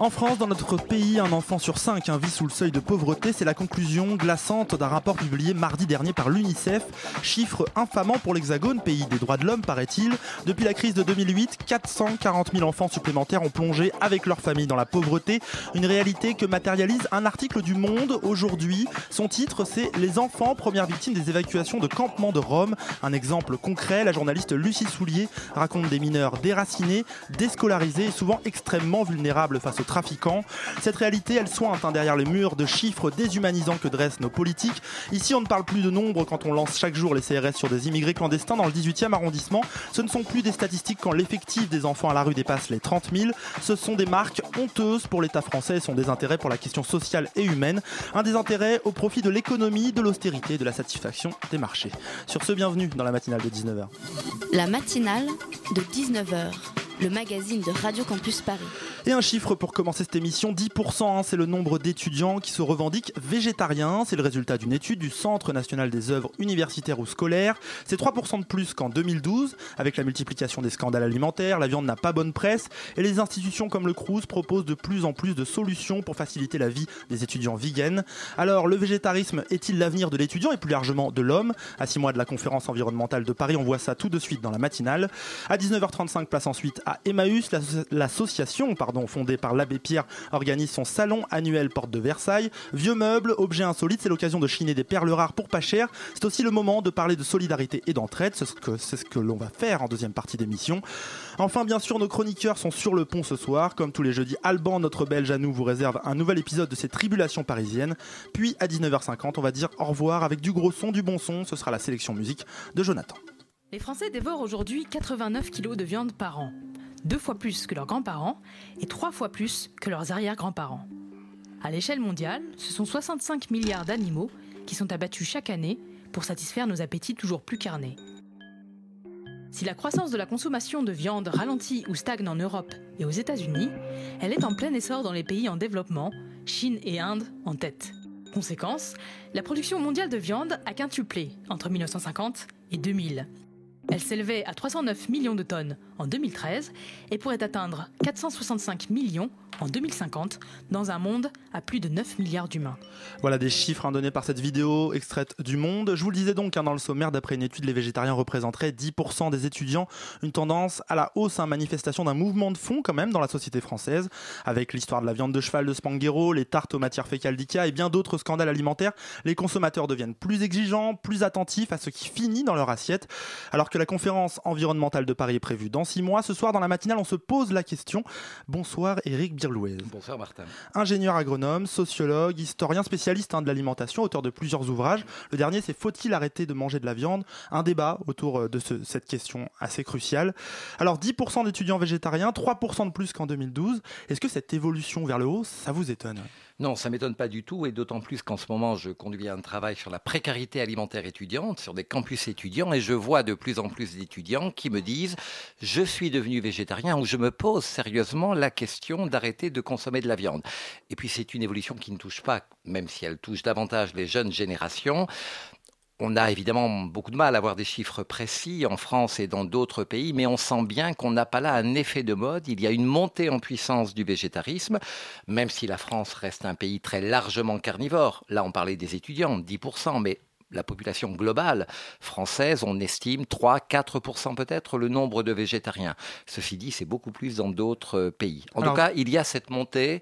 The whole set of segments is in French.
En France, dans notre pays, un enfant sur cinq hein, vit sous le seuil de pauvreté. C'est la conclusion glaçante d'un rapport publié mardi dernier par l'UNICEF. Chiffre infamant pour l'Hexagone, pays des droits de l'homme, paraît-il. Depuis la crise de 2008, 440 000 enfants supplémentaires ont plongé avec leur famille dans la pauvreté. Une réalité que matérialise un article du Monde aujourd'hui. Son titre, c'est Les enfants, premières victimes des évacuations de campements de Rome. Un exemple concret, la journaliste Lucie Soulier raconte des mineurs déracinés, déscolarisés et souvent extrêmement vulnérables face aux trafiquants. Cette réalité, elle sointe hein, derrière les murs de chiffres déshumanisants que dressent nos politiques. Ici, on ne parle plus de nombre quand on lance chaque jour les CRS sur des immigrés clandestins dans le 18e arrondissement. Ce ne sont plus des statistiques quand l'effectif des enfants à la rue dépasse les 30 000. Ce sont des marques honteuses pour l'État français et son désintérêt pour la question sociale et humaine. Un désintérêt au profit de l'économie, de l'austérité et de la satisfaction des marchés. Sur ce, bienvenue dans la matinale de 19h. La matinale de 19h, le magazine de Radio Campus Paris. Et un chiffre pour commencer cette émission, 10%, hein, c'est le nombre d'étudiants qui se revendiquent végétariens. C'est le résultat d'une étude du Centre national des œuvres universitaires ou scolaires. C'est 3% de plus qu'en 2012, avec la multiplication des scandales alimentaires, la viande n'a pas bonne presse, et les institutions comme le Crous proposent de plus en plus de solutions pour faciliter la vie des étudiants vegans. Alors, le végétarisme est-il l'avenir de l'étudiant et plus largement de l'homme? À six mois de la conférence environnementale de Paris, on voit ça tout de suite dans la matinale. À 19h35, place ensuite à Emmaüs, l'asso- l'association fondée par l'abbé Pierre organise son salon annuel porte de Versailles. Vieux meubles, objets insolites, c'est l'occasion de chiner des perles rares pour pas cher. C'est aussi le moment de parler de solidarité et d'entraide, c'est ce que, c'est ce que l'on va faire en deuxième partie d'émission. Enfin, bien sûr, nos chroniqueurs sont sur le pont ce soir. Comme tous les jeudis, Alban, notre belge à nous, vous réserve un nouvel épisode de ses tribulations parisiennes. Puis à 19h50, on va dire au revoir avec du gros son, du bon son. Ce sera la sélection musique de Jonathan. Les Français dévorent aujourd'hui 89 kilos de viande par an, deux fois plus que leurs grands-parents et trois fois plus que leurs arrière-grands-parents. À l'échelle mondiale, ce sont 65 milliards d'animaux qui sont abattus chaque année pour satisfaire nos appétits toujours plus carnés. Si la croissance de la consommation de viande ralentit ou stagne en Europe et aux États-Unis, elle est en plein essor dans les pays en développement, Chine et Inde en tête. Conséquence, la production mondiale de viande a quintuplé entre 1950 et 2000. Elle s'élevait à 309 millions de tonnes en 2013 et pourrait atteindre 465 millions en 2050 dans un monde à plus de 9 milliards d'humains. Voilà des chiffres hein, donnés par cette vidéo extraite du Monde. Je vous le disais donc hein, dans le sommaire, d'après une étude, les végétariens représenteraient 10% des étudiants. Une tendance à la hausse, hein, manifestation d'un mouvement de fond quand même dans la société française, avec l'histoire de la viande de cheval de Spanghero, les tartes aux matières fécales d'IKEA et bien d'autres scandales alimentaires. Les consommateurs deviennent plus exigeants, plus attentifs à ce qui finit dans leur assiette. Alors que la conférence environnementale de Paris est prévue dans six mois, ce soir dans la matinale, on se pose la question. Bonsoir Eric Birlouez. Bonsoir Martin. Ingénieur agronome, sociologue, historien spécialiste hein, de l'alimentation, auteur de plusieurs ouvrages. Le dernier, c'est Faut-il arrêter de manger de la viande? Un débat autour euh, de ce- cette question assez cruciale. Alors, 10% d'étudiants végétariens, 3% de plus qu'en 2012. Est-ce que cette évolution vers le haut, ça vous étonne? Non, ça m'étonne pas du tout, et d'autant plus qu'en ce moment, je conduis un travail sur la précarité alimentaire étudiante, sur des campus étudiants, et je vois de plus en plus d'étudiants qui me disent Je suis devenu végétarien, ou je me pose sérieusement la question d'arrêter de consommer de la viande. Et puis, c'est une évolution qui ne touche pas, même si elle touche davantage les jeunes générations. On a évidemment beaucoup de mal à avoir des chiffres précis en France et dans d'autres pays, mais on sent bien qu'on n'a pas là un effet de mode. Il y a une montée en puissance du végétarisme, même si la France reste un pays très largement carnivore. Là, on parlait des étudiants, 10%, mais la population globale française, on estime 3-4% peut-être le nombre de végétariens. Ceci dit, c'est beaucoup plus dans d'autres pays. En Alors- tout cas, il y a cette montée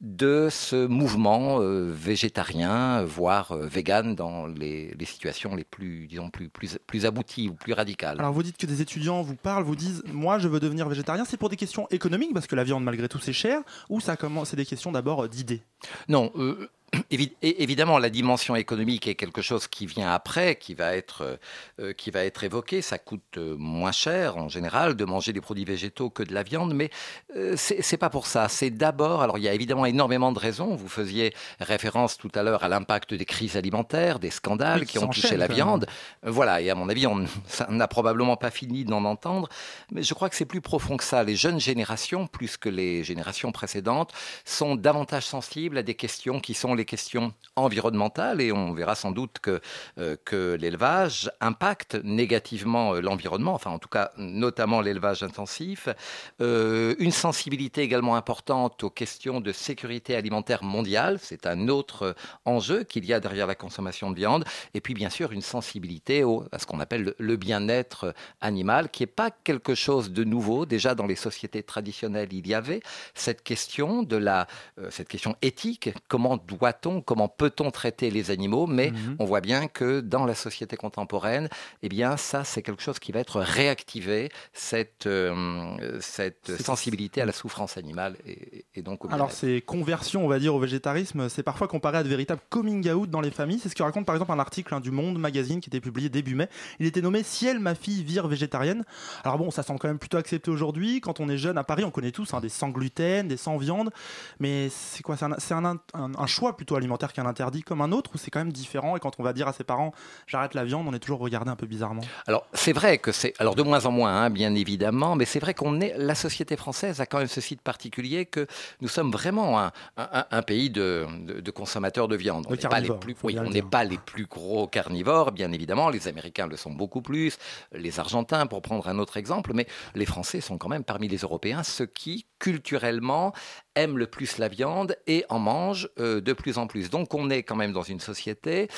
de ce mouvement euh, végétarien, voire euh, vegan dans les, les, situations les plus, disons, plus, plus, plus abouties ou plus radicales. Alors vous dites que des étudiants vous parlent, vous disent moi je veux devenir végétarien, c'est pour des questions économiques parce que la viande malgré tout c'est cher, ou ça commence, c'est des questions d'abord euh, d'idées? Non, euh, Évidemment, la dimension économique est quelque chose qui vient après, qui va être, euh, qui va être évoqué. Ça coûte euh, moins cher en général de manger des produits végétaux que de la viande, mais euh, c'est pas pour ça. C'est d'abord, alors il y a évidemment énormément de raisons. Vous faisiez référence tout à l'heure à l'impact des crises alimentaires, des scandales qui, ont touché la viande. Voilà, et à mon avis, on n'a probablement pas fini d'en entendre, mais je crois que c'est plus profond que ça. Les jeunes générations, plus que les générations précédentes, sont davantage sensibles à des questions qui sont les questions environnementales et on verra sans doute que, euh, que l'élevage impacte négativement euh, l'environnement, enfin en tout cas notamment l'élevage intensif. Euh, une sensibilité également importante aux questions de sécurité alimentaire mondiale, c'est un autre enjeu qu'il y a derrière la consommation de viande. Et puis bien sûr une sensibilité à ce qu'on appelle le, bien-être animal, qui n'est pas quelque chose de nouveau. Déjà dans les sociétés traditionnelles, il y avait cette question de la, cette question éthique, comment doit comment peut-on traiter les animaux, mais mhm. on voit bien que dans la société contemporaine, eh bien ça c'est quelque chose qui va être réactivé, cette, euh, cette sensibilité à la souffrance animale et, donc au Alors ces conversions, on va dire, au végétarisme, c'est parfois comparé à de véritables coming out dans les familles. C'est ce que raconte par exemple un article hein, du Monde Magazine qui était publié début mai. Il était nommé Ciel, ma fille vire végétarienne. Alors bon, ça semble quand même plutôt accepté aujourd'hui. Quand on est jeune à Paris, on connaît tous hein, des sans gluten, des sans viande, mais c'est quoi C'est un, un, un choix plutôt alimentaire qu'un interdit comme un autre ou c'est quand même différent et quand on va dire à ses parents j'arrête la viande, on est toujours regardé un peu bizarrement? Alors c'est vrai que c'est alors de moins en moins hein, bien évidemment, mais c'est vrai qu'on est la société française a quand même ce site particulier que nous sommes vraiment un, un, pays de, de, consommateurs de viande. On n'est pas les plus oui, on n'est pas les plus gros carnivores bien évidemment, les Américains le sont beaucoup plus, les Argentins pour prendre un autre exemple, mais les Français sont quand même parmi les Européens ceux qui culturellement aiment le plus la viande et en mangent euh, de plus en plus. Donc on est quand même dans une société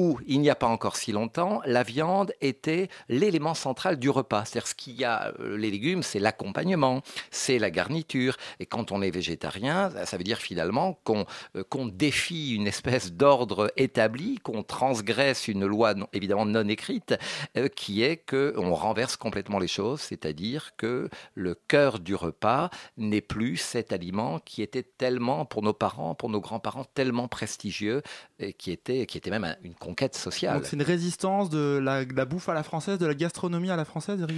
où il n'y a pas encore si longtemps, la viande était l'élément central du repas. C'est-à-dire ce qu'il y a, euh, les légumes, c'est l'accompagnement, c'est la garniture. Et quand on est végétarien, ça veut dire finalement qu'on euh, qu'on défie une espèce d'ordre établi, qu'on transgresse une loi évidemment non écrite, qui est que on renverse complètement les choses, c'est-à-dire que le cœur du repas n'est plus cet aliment qui était tellement, pour nos parents, pour nos grands-parents, tellement prestigieux, et qui était, qui était même une conquête sociale. Donc c'est une résistance de la, bouffe à la française, de la gastronomie à la française, Eric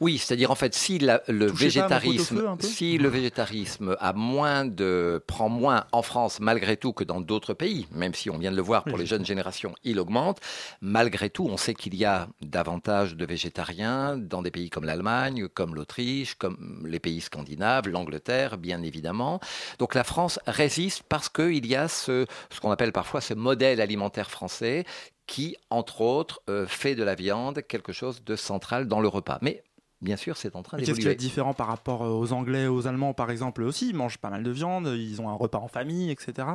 Oui, c'est-à-dire en fait, si le végétarisme, si le végétarisme a moins de, prend moins en France malgré tout que dans d'autres pays, même si on vient de le voir pour les jeunes générations, il augmente. Malgré tout, on sait qu'il y a davantage de végétariens dans des pays comme l'Allemagne, comme l'Autriche, comme les pays scandinaves, l'Angleterre, bien évidemment. Donc la France résiste parce qu'il y a ce, ce qu'on appelle parfois ce modèle alimentaire français qui, entre autres, euh, fait de la viande quelque chose de central dans le repas. Mais bien sûr, c'est en train d'évoluer. Qu'est-ce qui est différent par rapport euh, aux Anglais, aux Allemands, par exemple, aussi Ils mangent pas mal de viande, ils ont un repas en famille, etc.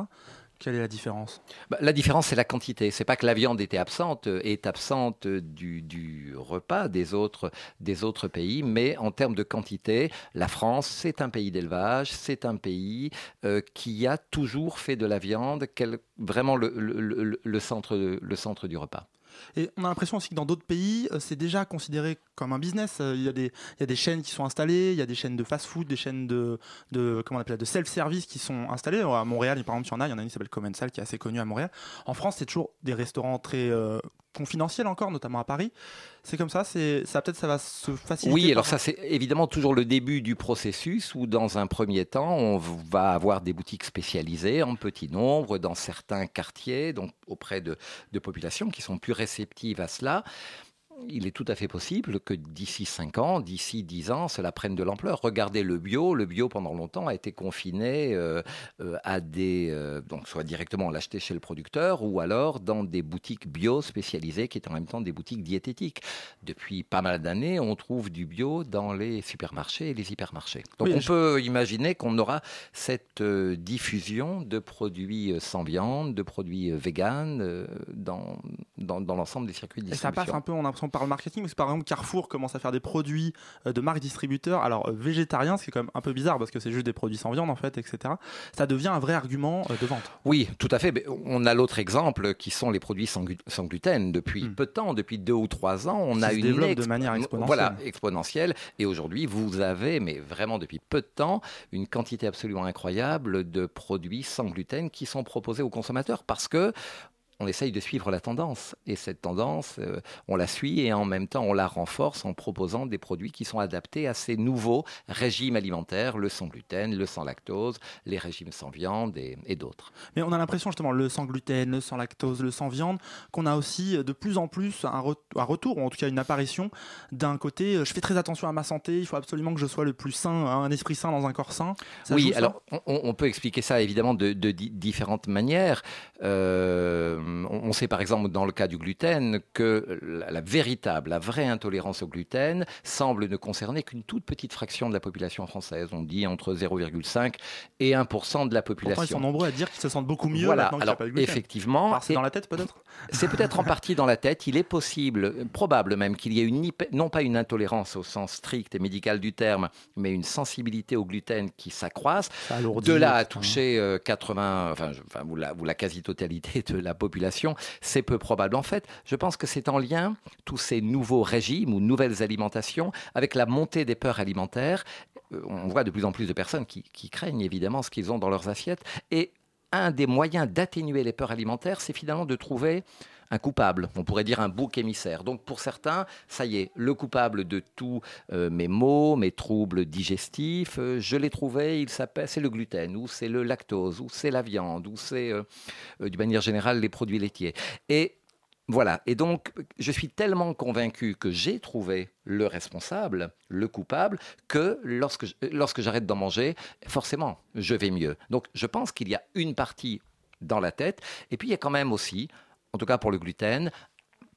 Quelle est la différence bah, La différence, c'est la quantité. C'est pas que la viande était absente, euh, est absente du, repas des autres, pays, mais en termes de quantité, la France, c'est un pays d'élevage, c'est un pays euh, qui a toujours fait de la viande vraiment le centre du repas. Et on a l'impression aussi que dans d'autres pays, euh, c'est déjà considéré comme un business. Il y, a des, il y a des chaînes qui sont installées, il y a des chaînes de fast-food, des chaînes de, de, comment on appelle, de self-service qui sont installées. À Montréal, par exemple, il y en a. Il y en a une qui s'appelle Commensal qui est assez connue à Montréal. En France, c'est toujours des restaurants très euh, confidentiels encore, notamment à Paris. C'est comme ça, c'est ça peut-être ça va se faciliter. Oui, alors ça c'est évidemment toujours le début du processus où dans un premier temps on va avoir des boutiques spécialisées en petit nombre dans certains quartiers, donc auprès de, de populations qui sont plus réceptives à cela il est tout à fait possible que d'ici 5 ans, d'ici 10 ans, cela prenne de l'ampleur. Regardez le bio. Le bio, pendant longtemps, a été confiné euh, euh, à des. Euh, donc, soit directement l'acheter chez le producteur ou alors dans des boutiques bio spécialisées qui étaient en même temps des boutiques diététiques. Depuis pas mal d'années, on trouve du bio dans les supermarchés et les hypermarchés. Donc, on peut imaginer qu'on aura cette diffusion de produits sans viande, de produits véganes dans, dans, l'ensemble des circuits de distribution. Et ça passe un peu, on a l'impression on parle marketing, parce que par exemple Carrefour commence à faire des produits euh, de marque distributeur, alors euh, végétarien, ce qui est quand même un peu bizarre parce que c'est juste des produits sans viande en fait, etc. Ça devient un vrai argument euh, de vente. Oui, tout à fait. Mais on a l'autre exemple qui sont les produits sans, glu- sans gluten. Depuis Hmm. peu de temps, depuis deux ou trois ans, on a se une de manière exponentielle. Voilà, exponentielle. Et aujourd'hui, vous avez, mais vraiment depuis peu de temps, une quantité absolument incroyable de produits sans gluten qui sont proposés aux consommateurs parce que on essaye de suivre la tendance. Et cette tendance, euh, on la suit et en même temps, on la renforce en proposant des produits qui sont adaptés à ces nouveaux régimes alimentaires, le sans gluten, le sans lactose, les régimes sans viande et, et d'autres. Mais on a l'impression justement le sans gluten, le sans lactose, le sans viande, qu'on a aussi euh, de plus en plus un, re- un retour, ou en tout cas une apparition d'un côté, euh, je fais très attention à ma santé, il faut absolument que je sois le plus sain, hein, un esprit sain dans un corps sain. Ça oui, alors on, on peut expliquer ça évidemment de, de di- différentes manières. Euh, on, on sait par exemple dans le cas du gluten que la, la véritable, la vraie intolérance au gluten semble ne concerner qu'une toute petite fraction de la population française. On dit entre 0,5 et 1% de la Pourtant, ils sont population. nombreux à dire qu'ils se sentent beaucoup mieux Voilà, maintenant qu'il n'y a pas de gluten. effectivement, Alors, c'est dans la tête peut-être? C'est peut-être en partie dans la tête. Il est possible, euh, probable même, qu'il y ait une non pas une intolérance au sens strict et médical du terme, mais une sensibilité au gluten qui s'accroisse. De là à etc. toucher euh, 80, enfin, je- enfin, ou la, ou la quasi-totalité de la population, c'est peu probable. En fait, je pense que c'est en lien, tous ces nouveaux régimes ou nouvelles alimentations, avec la montée des peurs alimentaires. Euh, On voit de plus en plus de personnes qui, qui craignent évidemment ce qu'ils ont dans leurs assiettes. Et un des moyens d'atténuer les peurs alimentaires, c'est finalement de trouver un coupable, on pourrait dire un bouc émissaire. Donc pour certains, ça y est, le coupable de tous euh, mes maux, mes troubles digestifs, euh, je l'ai trouvé, il s'appelle, c'est le gluten, ou c'est le lactose, ou c'est la viande, ou c'est, euh, d'une manière générale, les produits laitiers. Et voilà, et donc je suis tellement convaincu que j'ai trouvé le responsable, le coupable, que lorsque, je- lorsque j'arrête d'en manger, forcément, je vais mieux. Donc je pense qu'il y a une partie dans la tête, et puis il y a quand même aussi, en tout cas pour le gluten,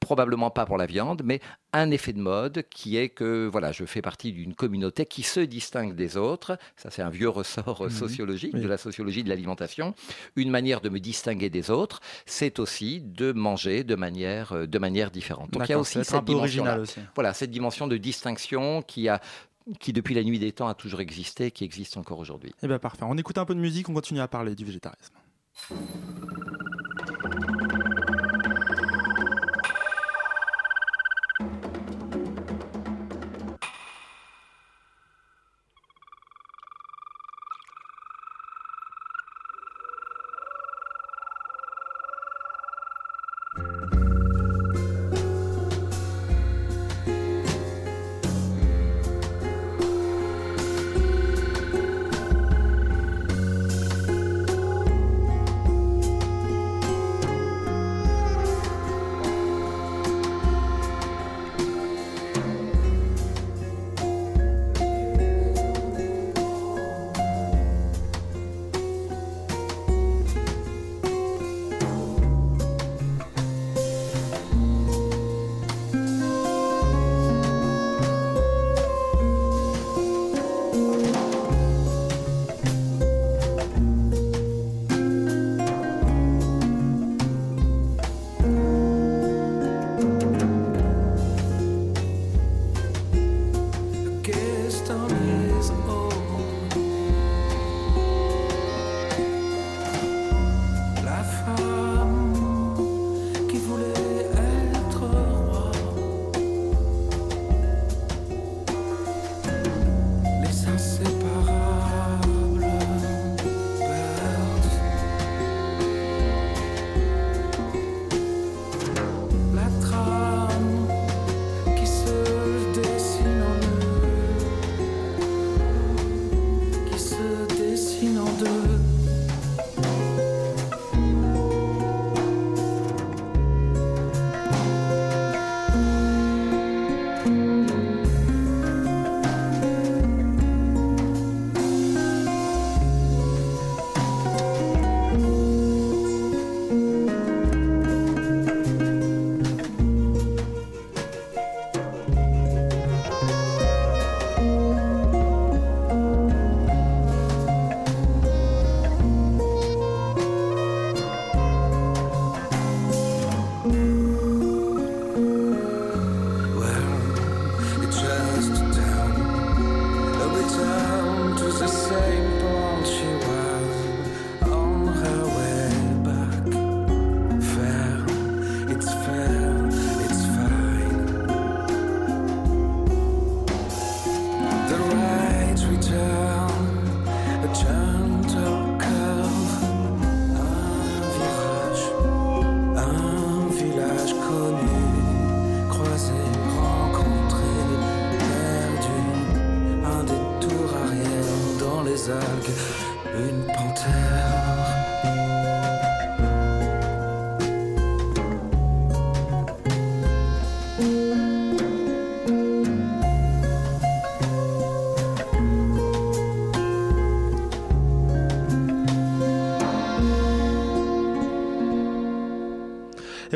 probablement pas pour la viande, mais un effet de mode qui est que voilà, je fais partie d'une communauté qui se distingue des autres. Ça, c'est un vieux ressort euh, Mhm. sociologique Oui. de la sociologie de l'alimentation. Une manière de me distinguer des autres, c'est aussi de manger de manière, euh, de manière différente. Donc il y a aussi cette dimension aussi. Voilà, cette dimension de distinction qui a qui depuis la nuit des temps a toujours existé, qui existe encore aujourd'hui. Eh bien parfait, on écoute un peu de musique, on continue à parler du végétarisme.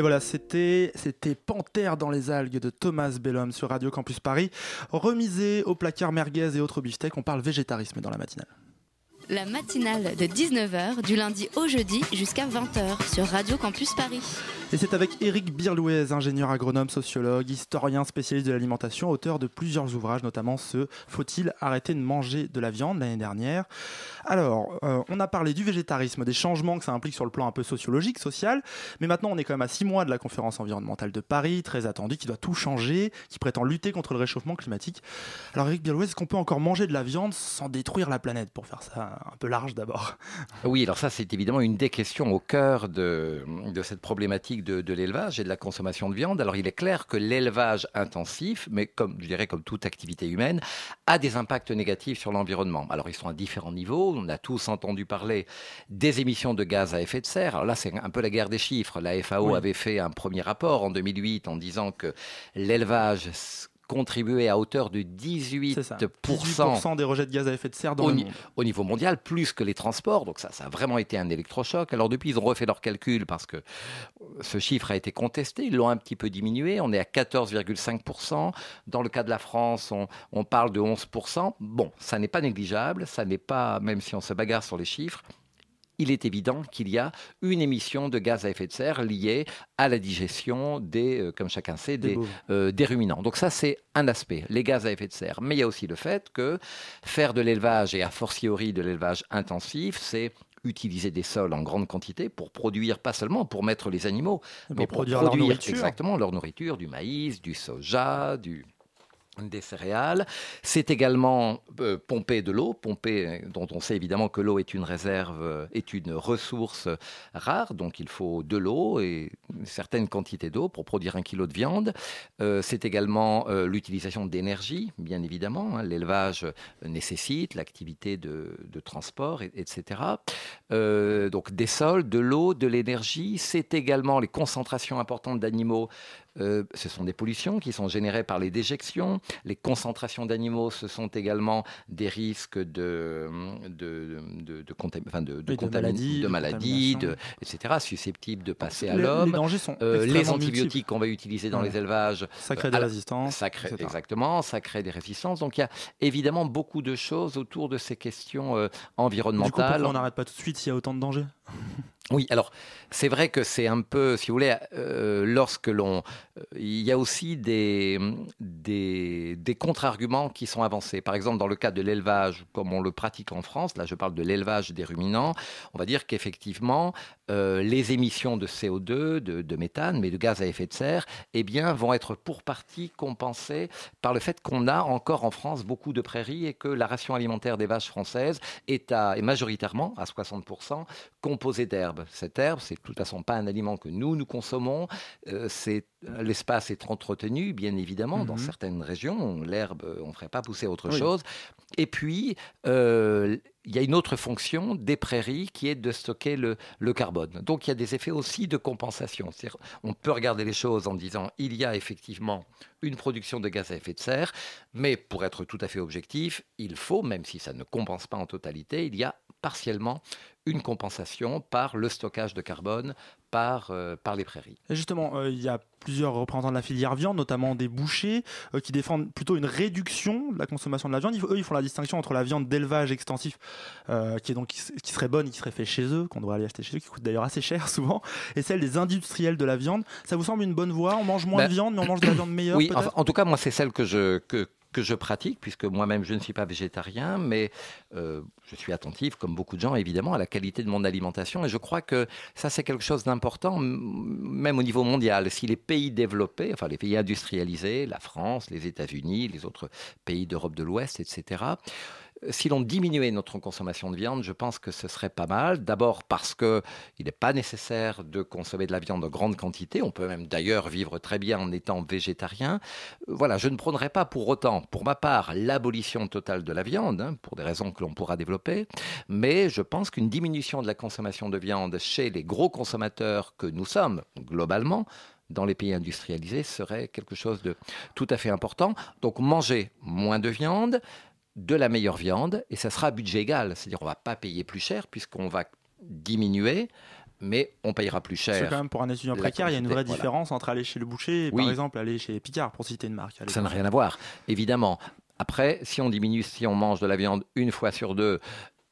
Voilà, c'était Panthère dans les algues de Thomas Bellum sur Radio Campus Paris, remisé au placard merguez et autres beefsteaks. On parle végétarisme dans la matinale. La matinale de 19h du lundi au jeudi jusqu'à 20h sur Radio Campus Paris. Et c'est avec Éric Birlouez, ingénieur agronome, sociologue, historien spécialiste de l'alimentation, auteur de plusieurs ouvrages, notamment ce Faut-il arrêter de manger de la viande l'année dernière Alors, euh, on a parlé du végétarisme, des changements que ça implique sur le plan un peu sociologique, social, mais maintenant on est quand même à six mois de la conférence environnementale de Paris, très attendue, qui doit tout changer, qui prétend lutter contre le réchauffement climatique. Alors Éric Birlouez, est-ce qu'on peut encore manger de la viande sans détruire la planète, pour faire ça un peu large d'abord? Oui, alors ça c'est évidemment une des questions au cœur de, de cette problématique de, de l'élevage et de la consommation de viande. Alors il est clair que l'élevage intensif, mais comme je dirais comme toute activité humaine, a des impacts négatifs sur l'environnement. Alors ils sont à différents niveaux. On a tous entendu parler des émissions de gaz à effet de serre. Alors là c'est un peu la guerre des chiffres. La FAO Oui. avait fait un premier rapport en 2008 en disant que l'élevage contribuait à hauteur de 18%, C'est ça. 18% des rejets de gaz à effet de serre dans au, le ni- monde. au niveau mondial, plus que les transports. Donc ça, ça a vraiment été un électrochoc. Alors depuis, ils ont refait leurs calculs parce que ce chiffre a été contesté. Ils l'ont un petit peu diminué. On est à 14,5%. Dans le cas de la France, on, on parle de 11%. Bon, ça n'est pas négligeable. Ça n'est pas, même si on se bagarre sur les chiffres, il est évident qu'il y a une émission de gaz à effet de serre liée à la digestion des, euh, comme chacun sait, Des euh, des ruminants. Donc ça, c'est un aspect, les gaz à effet de serre. Mais il y a aussi le fait que faire de l'élevage, et a fortiori de l'élevage intensif, c'est utiliser des sols en grande quantité pour produire, pas seulement pour mettre les animaux, mais pour produire produire, leur nourriture. exactement leur nourriture, du maïs, du soja, du des céréales. C'est également euh, pomper de l'eau, pomper, euh, dont on sait évidemment que l'eau est une réserve, euh, est une ressource rare, donc il faut de l'eau et une certaine quantité d'eau pour produire un kilo de viande. C'est également l'utilisation d'énergie, bien évidemment. hein. L'élevage nécessite l'activité de, transport, et- etc. Donc des sols, de l'eau, de l'énergie. C'est également les concentrations importantes d'animaux. Euh, ce sont des pollutions qui sont générées par les déjections. Les concentrations d'animaux, ce sont également des risques de, de, de, de, enfin, de, contamin- maladies, de de maladies, de- contamination. etc., susceptibles de passer à l'homme. Les dangers sont Euh, les antibiotiques qu'on va utiliser dans Ouais. les élevages, Ça crée euh, des à la- résistances. ça crée, exactement, ça crée des résistances. Donc il y a évidemment beaucoup de choses autour de ces questions euh, Du coup, environnementales. on n'arrête pas tout de suite s'il y a autant de dangers? Oui, alors c'est vrai que c'est un peu, si vous voulez, euh, lorsque l'on, euh, il y a aussi des des, des contre-arguments qui sont avancés. Par exemple, dans le cas de l'élevage, comme on le pratique en France, là je parle de l'élevage des ruminants, on va dire qu'effectivement euh, les émissions de CO2, de, de méthane, mais de gaz à effet de serre, eh bien, vont être pour partie compensées par le fait qu'on a encore en France beaucoup de prairies et que la ration alimentaire des vaches françaises est, à, est majoritairement à 60% composée d'herbes. Cette herbe, c'est de toute façon pas un aliment que nous nous consommons. Euh, c'est l'espace est entretenu, bien évidemment, dans Mhm. certaines régions. L'herbe, on ne ferait pas pousser autre Oui. chose. Et puis, euh, il y a une autre fonction des prairies qui est de stocker le, le carbone. Donc il y a des effets aussi de compensation. On peut regarder les choses en disant il y a effectivement une production de gaz à effet de serre, mais pour être tout à fait objectif, il faut, même si ça ne compense pas en totalité, il y a partiellement une compensation par le stockage de carbone par, euh, par les prairies. Et justement, euh, il y a plusieurs représentants de la filière viande, notamment des bouchers, euh, qui défendent plutôt une réduction de la consommation de la viande. Ils- eux, ils font la distinction entre la viande d'élevage extensif, qui est donc qui, serait bonne, qui serait fait chez eux, qu'on devrait aller acheter chez eux, qui coûte d'ailleurs assez cher souvent, et celle des industriels de la viande. Ça vous semble une bonne voie? On mange moins Ben, de viande, mais on mange de la viande meilleure Oui, enfin, en tout cas, moi, c'est celle que je, que, que je pratique, puisque moi-même, je ne suis pas végétarien, mais euh, je suis attentif, comme beaucoup de gens, évidemment, à la qualité de mon alimentation. Et je crois que ça, c'est quelque chose d'important, même au niveau mondial. Si les pays développés, enfin les pays industrialisés, la France, les États-Unis, les autres pays d'Europe de l'Ouest, etc., Si l'on diminuait notre consommation de viande, je pense que ce serait pas mal. D'abord parce que il n'est pas nécessaire de consommer de la viande en grande quantité. On peut même d'ailleurs vivre très bien en étant végétarien. Voilà, je ne prônerais pas pour autant, pour ma part, l'abolition totale de la viande, hein, pour des raisons que l'on pourra développer. Mais je pense qu'une diminution de la consommation de viande chez les gros consommateurs que nous sommes, globalement, dans les pays industrialisés serait quelque chose de tout à fait important. Donc manger moins de viande, de la meilleure viande, et ça sera à budget égal. C'est-à-dire on ne va pas payer plus cher puisqu'on va diminuer mais on payera plus cher. C'est quand même pour un étudiant précaire, il y a une vraie différence entre aller chez le boucher et par exemple aller chez Picard, pour citer une marque. Ça n'a rien à voir, évidemment. Après, si on diminue, si on mange de la viande une fois sur deux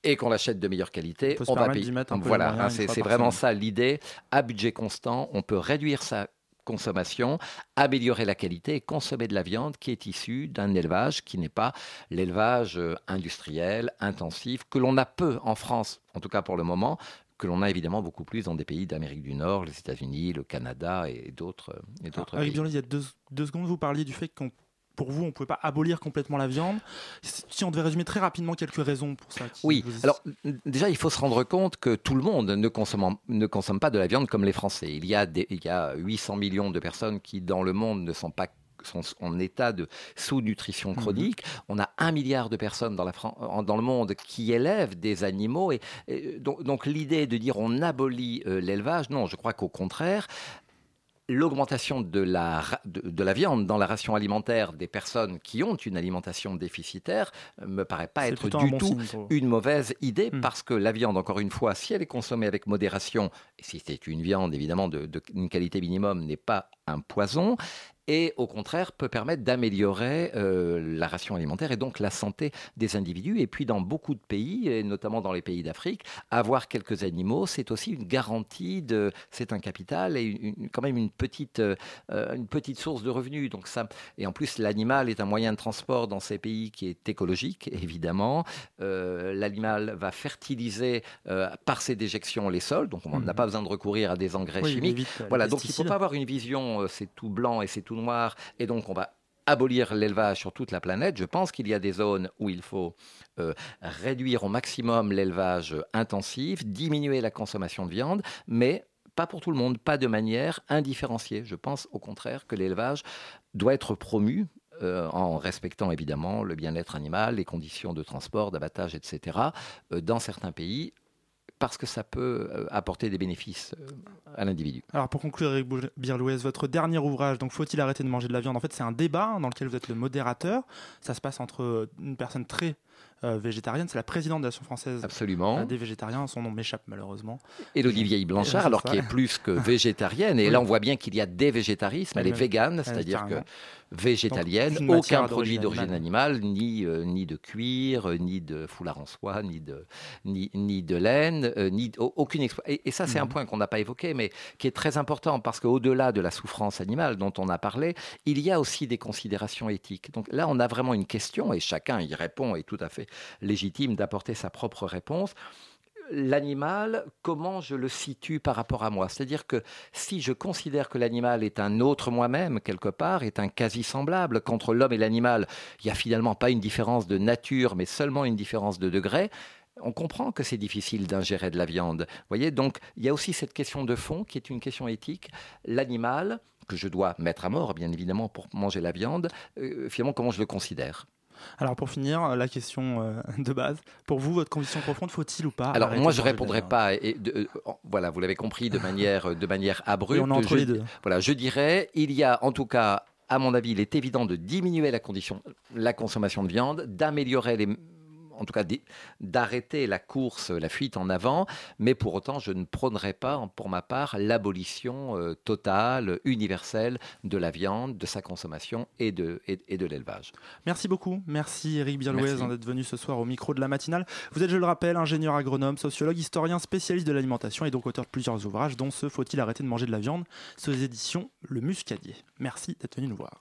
et qu'on l'achète de meilleure qualité, on, va payer. Voilà, hein, c'est vraiment ça l'idée. À budget constant, on peut réduire sa consommation, améliorer la qualité et consommer de la viande qui est issue d'un élevage qui n'est pas l'élevage euh, industriel, intensif, que l'on a peu en France, en tout cas pour le moment, que l'on a évidemment beaucoup plus dans des pays d'Amérique du Nord, les États-Unis, le Canada et d'autres pays. il y a deux, deux, secondes, vous parliez du fait qu'on pour vous, on ne pouvait pas abolir complètement la viande. Si on devait résumer très rapidement quelques raisons pour ça. Oui, alors déjà, il faut se rendre compte que tout le monde ne consomme, ne consomme pas de la viande comme les Français. Il y, a des, il y a 800 millions de personnes qui, dans le monde, ne sont pas sont en état de sous-nutrition mhm. chronique. On a un milliard de personnes dans, la dans, le monde qui élèvent des animaux. Et, donc, donc l'idée de dire on abolit euh, l'élevage, non, je crois qu'au contraire, l'augmentation de la, de, la viande dans la ration alimentaire des personnes qui ont une alimentation déficitaire euh, me paraît pas être du tout une mauvaise idée hmm. parce que la viande, encore une fois, si elle est consommée avec modération, et si c'est une viande évidemment d'une qualité minimum, n'est pas un poison, et au contraire peut permettre d'améliorer euh, la ration alimentaire et donc la santé des individus. Et puis dans beaucoup de pays, et notamment dans les pays d'Afrique, avoir quelques animaux, c'est aussi une garantie de, c'est un capital et quand même une petite, euh, une petite source de revenus. Donc ça, et en plus l'animal est un moyen de transport dans ces pays qui est écologique, évidemment. Euh, l'animal va fertiliser par ses déjections les sols, donc on n'a mmh. pas besoin de recourir à des engrais chimiques. Voilà, donc il ne faut pas avoir une vision, c'est tout blanc et c'est tout noir, et donc on va abolir l'élevage sur toute la planète. Je pense qu'il y a des zones où il faut euh, réduire au maximum l'élevage intensif, diminuer la consommation de viande, mais pas pour tout le monde, pas de manière indifférenciée. Je pense au contraire que l'élevage doit être promu euh, en respectant évidemment le bien-être animal, les conditions de transport, d'abattage, etc. Euh, dans certains pays, parce que ça peut euh, apporter des bénéfices euh, à l'individu. Alors pour conclure, Eric Birlouez, votre dernier ouvrage, donc faut-il arrêter de manger de la viande? En fait, c'est un débat dans lequel vous êtes le modérateur. Ça se passe entre une personne très euh, végétarienne. C'est la présidente de l'Association française Absolument. des végétariens. Son nom m'échappe malheureusement. Élodie Vieille-Blanchard, alors qui est plus que végétarienne. Et là, on voit bien qu'il y a des végétarismes. Elle est végane, c'est-à-dire que végétalienne, aucun produit d'origine animale, ni, euh, ni de cuir, euh, ni de foulard en soie, ni de, ni, ni de laine, ni aucune et, et, ça, c'est un mhm. point qu'on n'a pas évoqué, mais qui est très important parce qu'au-delà de la souffrance animale dont on a parlé, il y a aussi des considérations éthiques. Donc là, on a vraiment une question et chacun y répond et tout à fait légitime d'apporter sa propre réponse l'animal, comment je le situe par rapport à moi? C'est-à-dire que si je considère que l'animal est un autre moi-même, quelque part, est un quasi semblable, qu'entre l'homme et l'animal, il n'y a finalement pas une différence de nature, mais seulement une différence de degré, on comprend que c'est difficile d'ingérer de la viande. voyez, donc il y a aussi cette question de fond qui est une question éthique. L'animal, que je dois mettre à mort, bien évidemment, pour manger la viande, euh, finalement, comment je le considère? Alors pour finir, euh, la question euh, de base, pour vous, votre conviction profonde, faut-il ou pas Alors moi, je ne répondrai pas. Et euh, voilà, vous l'avez compris de manière, de manière abrupte. on est entre je, les deux. Voilà, je dirais, il y a en tout cas à mon avis, il est évident de diminuer la, condition, la consommation de viande, d'améliorer les en tout cas d'arrêter la course, la fuite en avant, mais pour autant, je ne prônerai pas, pour ma part, l'abolition euh, totale, universelle de la viande, de sa consommation et de, et, de l'élevage. Merci beaucoup. Merci Eric Birlouez d'être venu ce soir au micro de la matinale. Vous êtes, je le rappelle, ingénieur agronome, sociologue, historien, spécialiste de l'alimentation et donc auteur de plusieurs ouvrages, dont ce Faut-il arrêter de manger de la viande, sous éditions Le Muscadier. Merci d'être venu nous voir.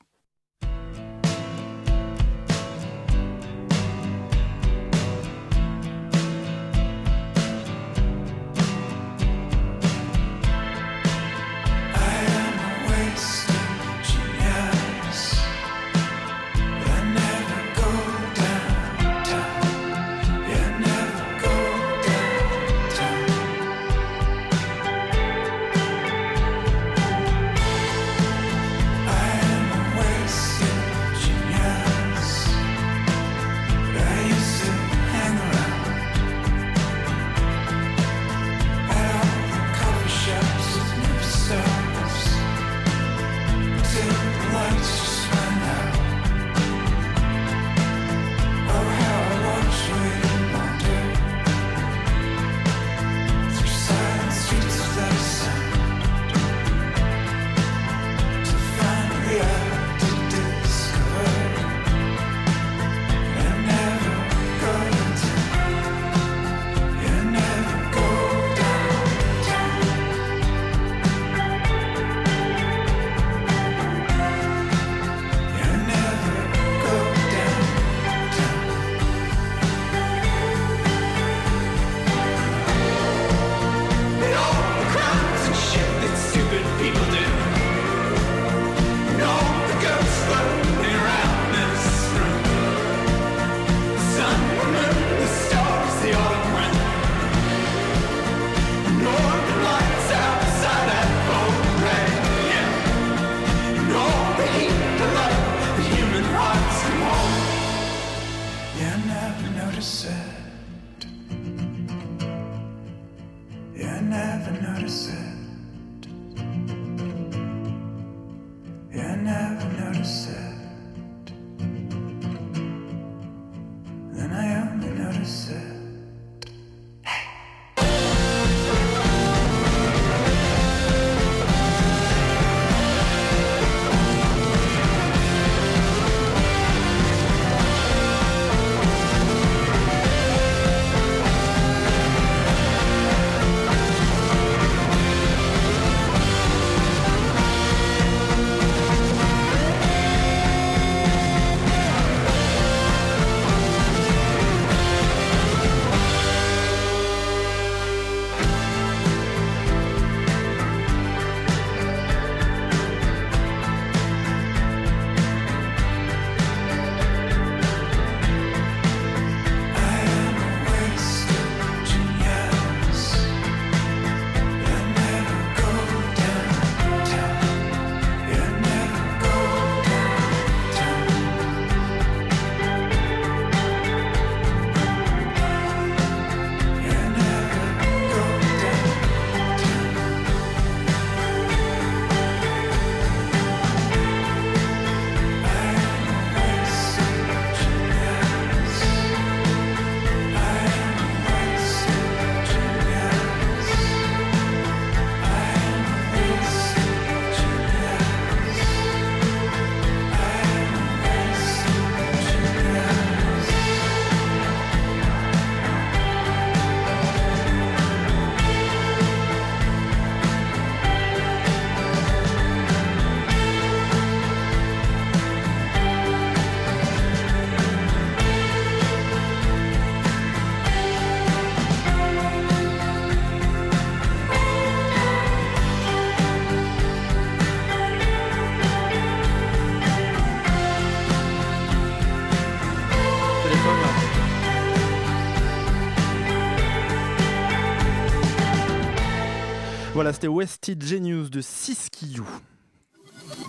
C'était Wested Genius de Siskiyou.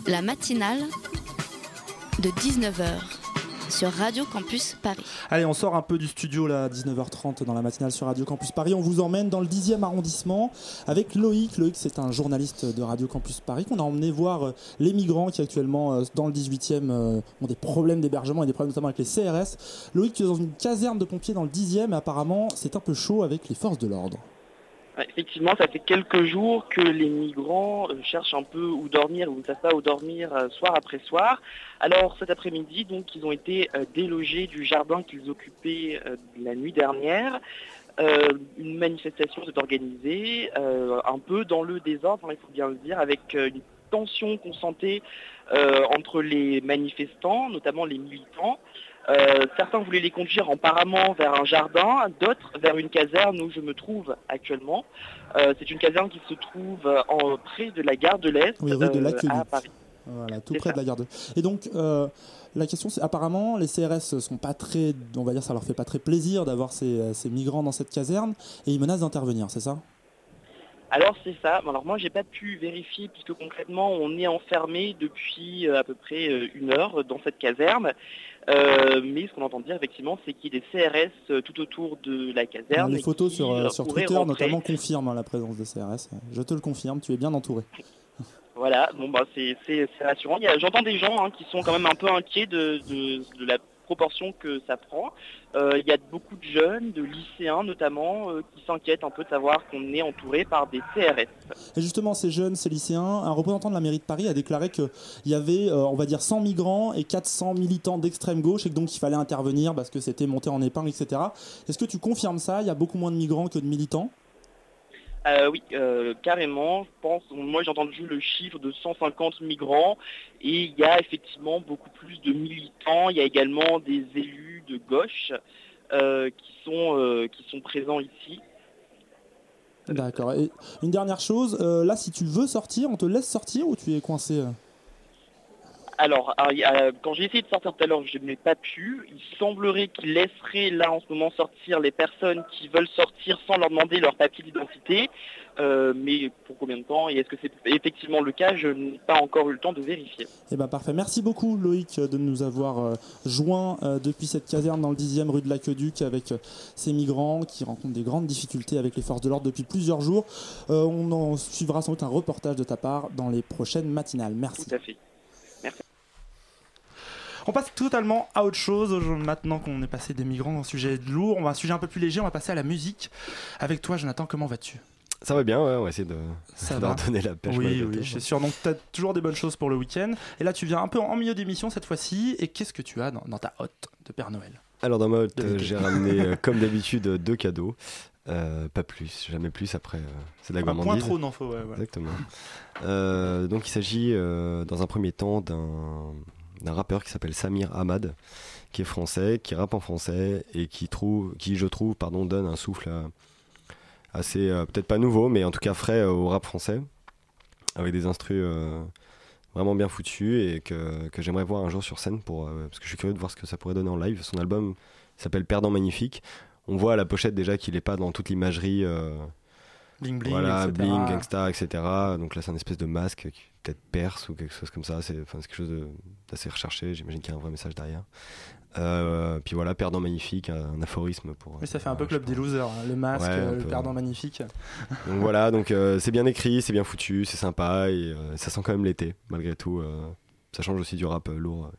La matinale de 19h sur Radio Campus Paris. Allez, on sort un peu du studio là, à 19h30 dans la matinale sur Radio Campus Paris. On vous emmène dans le 10e arrondissement avec Loïc. Loïc, c'est un journaliste de Radio Campus Paris qu'on a emmené voir euh, les migrants qui actuellement euh, dans le 18e euh, ont des problèmes d'hébergement et des problèmes notamment avec les CRS. Loïc, tu es dans une caserne de pompiers dans le 10e et apparemment c'est un peu chaud avec les forces de l'ordre. Effectivement, ça fait quelques jours que les migrants euh, cherchent un peu où dormir ou ne savent pas où dormir euh, soir après soir. Alors cet après-midi, donc, ils ont été euh, délogés du jardin qu'ils occupaient la nuit dernière. Une manifestation s'est organisée, un peu dans le désordre, hein, il faut bien le dire, avec une tension qu'on sentait euh, entre les manifestants, notamment les militants. Euh, certains voulaient les conduire apparemment vers un jardin, d'autres vers une caserne où je me trouve actuellement. Euh, c'est une caserne qui se trouve en, près de la gare de l'Est Oui, rue de euh, à Paris. Voilà, tout près ça. de la gare de. Et donc, euh, la question, c'est apparemment, les CRS sont pas très, on va dire, ça leur fait pas très plaisir d'avoir ces, ces migrants dans cette caserne et ils menacent d'intervenir, c'est ça? Alors c'est ça. Alors moi j'ai pas pu vérifier puisque concrètement on est enfermé depuis euh, à peu près euh, une heure dans cette caserne. Euh, mais ce qu'on entend dire effectivement c'est qu'il y a des CRS euh, tout autour de la caserne. Les photos sur, euh, sur Twitter rentrer. notamment confirment hein, la présence des CRS. Je te le confirme, tu es bien entouré. Voilà, bon bah c'est rassurant. J'entends des gens hein, qui sont quand même un peu inquiets de, de, de la proportion que ça prend. Euh, il y a beaucoup de jeunes, de lycéens notamment, euh, qui s'inquiètent un peu de savoir qu'on est entouré par des CRS. Et justement, ces jeunes, ces lycéens, un représentant de la mairie de Paris a déclaré qu'il y avait, euh, on va dire, 100 migrants et 400 militants d'extrême gauche et que donc il fallait intervenir parce que c'était monté en épingle, etc. Est-ce que tu confirmes ça? Il y a beaucoup moins de migrants que de militants? Euh, oui, euh, carrément. Je pense, moi j'ai entendu le chiffre de 150 migrants et il y a effectivement beaucoup plus de militants. Il y a également des élus de gauche euh, qui sont présents ici. D'accord. Une dernière chose, là, si tu veux sortir, on te laisse sortir ou tu es coincé Alors, ah, quand j'ai essayé de sortir tout à l'heure, je n'ai pas pu. Il semblerait qu'il laisserait là en ce moment sortir les personnes qui veulent sortir sans leur demander leur papier d'identité. Euh, mais pour combien de temps? Et est-ce que c'est effectivement le cas? Je n'ai pas encore eu le temps de vérifier. Eh ben parfait. Merci beaucoup Loïc de nous avoir euh, joints euh, depuis cette caserne dans le 10e rue de l'Aqueduc avec ces migrants qui rencontrent des grandes difficultés avec les forces de l'ordre depuis plusieurs jours. Euh, on en suivra sans doute un reportage de ta part dans les prochaines matinales. Merci. Tout à fait. On passe totalement à autre chose. Maintenant qu'on est passé des migrants en sujet lourd, on va un sujet un peu plus léger, on va passer à la musique. Avec toi Jonathan, comment vas-tu? Ça va bien, ouais, on va essayer de, Ça de va redonner la pêche. Oui, oui, je suis sûr. Donc, tu as toujours des bonnes choses pour le week-end. Et là, tu viens un peu en milieu d'émission cette fois-ci. Et qu'est-ce que tu as dans, dans ta hotte de Père Noël? Alors dans ma hotte, euh, j'ai ramené euh, comme d'habitude deux cadeaux. Euh, pas plus, jamais plus après. euh, c'est de la Un point gourmandise. trop, non, faut. ouais, ouais. Exactement. Euh, donc il s'agit dans un premier temps d'un d'un rappeur qui s'appelle Samir Ahmad, qui est français, qui rappe en français et qui trouve, qui je trouve, pardon, donne un souffle euh, assez euh, peut-être pas nouveau, mais en tout cas frais euh, au rap français, avec des instrus vraiment bien foutus et que, j'aimerais voir un jour sur scène pour parce que je suis curieux de voir ce que ça pourrait donner en live. Son album s'appelle Perdant magnifique. On voit à la pochette déjà qu'il est pas dans toute l'imagerie. Euh, Bling bling, voilà, etc. bling, gangsta, etc. Donc là, c'est un espèce de masque qui peut-être perce ou quelque chose comme ça. C'est enfin, quelque chose d'assez recherché. J'imagine qu'il y a un vrai message derrière. Euh, puis voilà, perdant magnifique, un, aphorisme pour. Mais ça fait un peu voilà, club des losers. hein. Le masque, Ouais, euh, le peu. perdant magnifique. Donc voilà, donc euh, c'est bien écrit, c'est bien foutu, c'est sympa et euh, ça sent quand même l'été malgré tout. euh, ça change aussi du rap euh, lourd.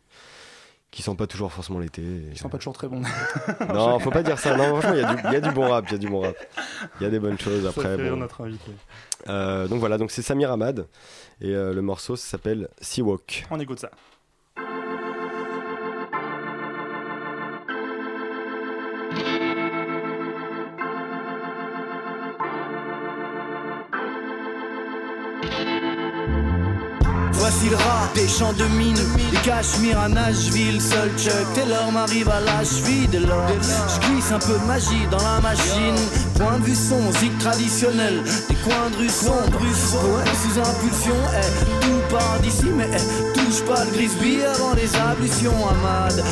Qui sent pas toujours forcément l'été. et- Ils sont pas toujours très bons. Non, faut pas dire ça. Non, franchement, il y, a du- il y a du bon rap, il y a du bon rap. Il y a des bonnes choses Ça après. fait rire bon. notre invité. Euh, donc voilà, donc c'est Samir Ahmad et euh, le morceau ça s'appelle Seawalk. On écoute ça. Des champs de mine, des Cachemire à Nashville, seul Chuck Taylor m'arrive à la cheville de. Je glisse un peu de magie dans la machine. Point de vue son, zig traditionnel, des coins de rue sombres. Sous impulsion, eh, tout part d'ici, mais eh, touche pas le Grisby avant les ablutions. Ahmad,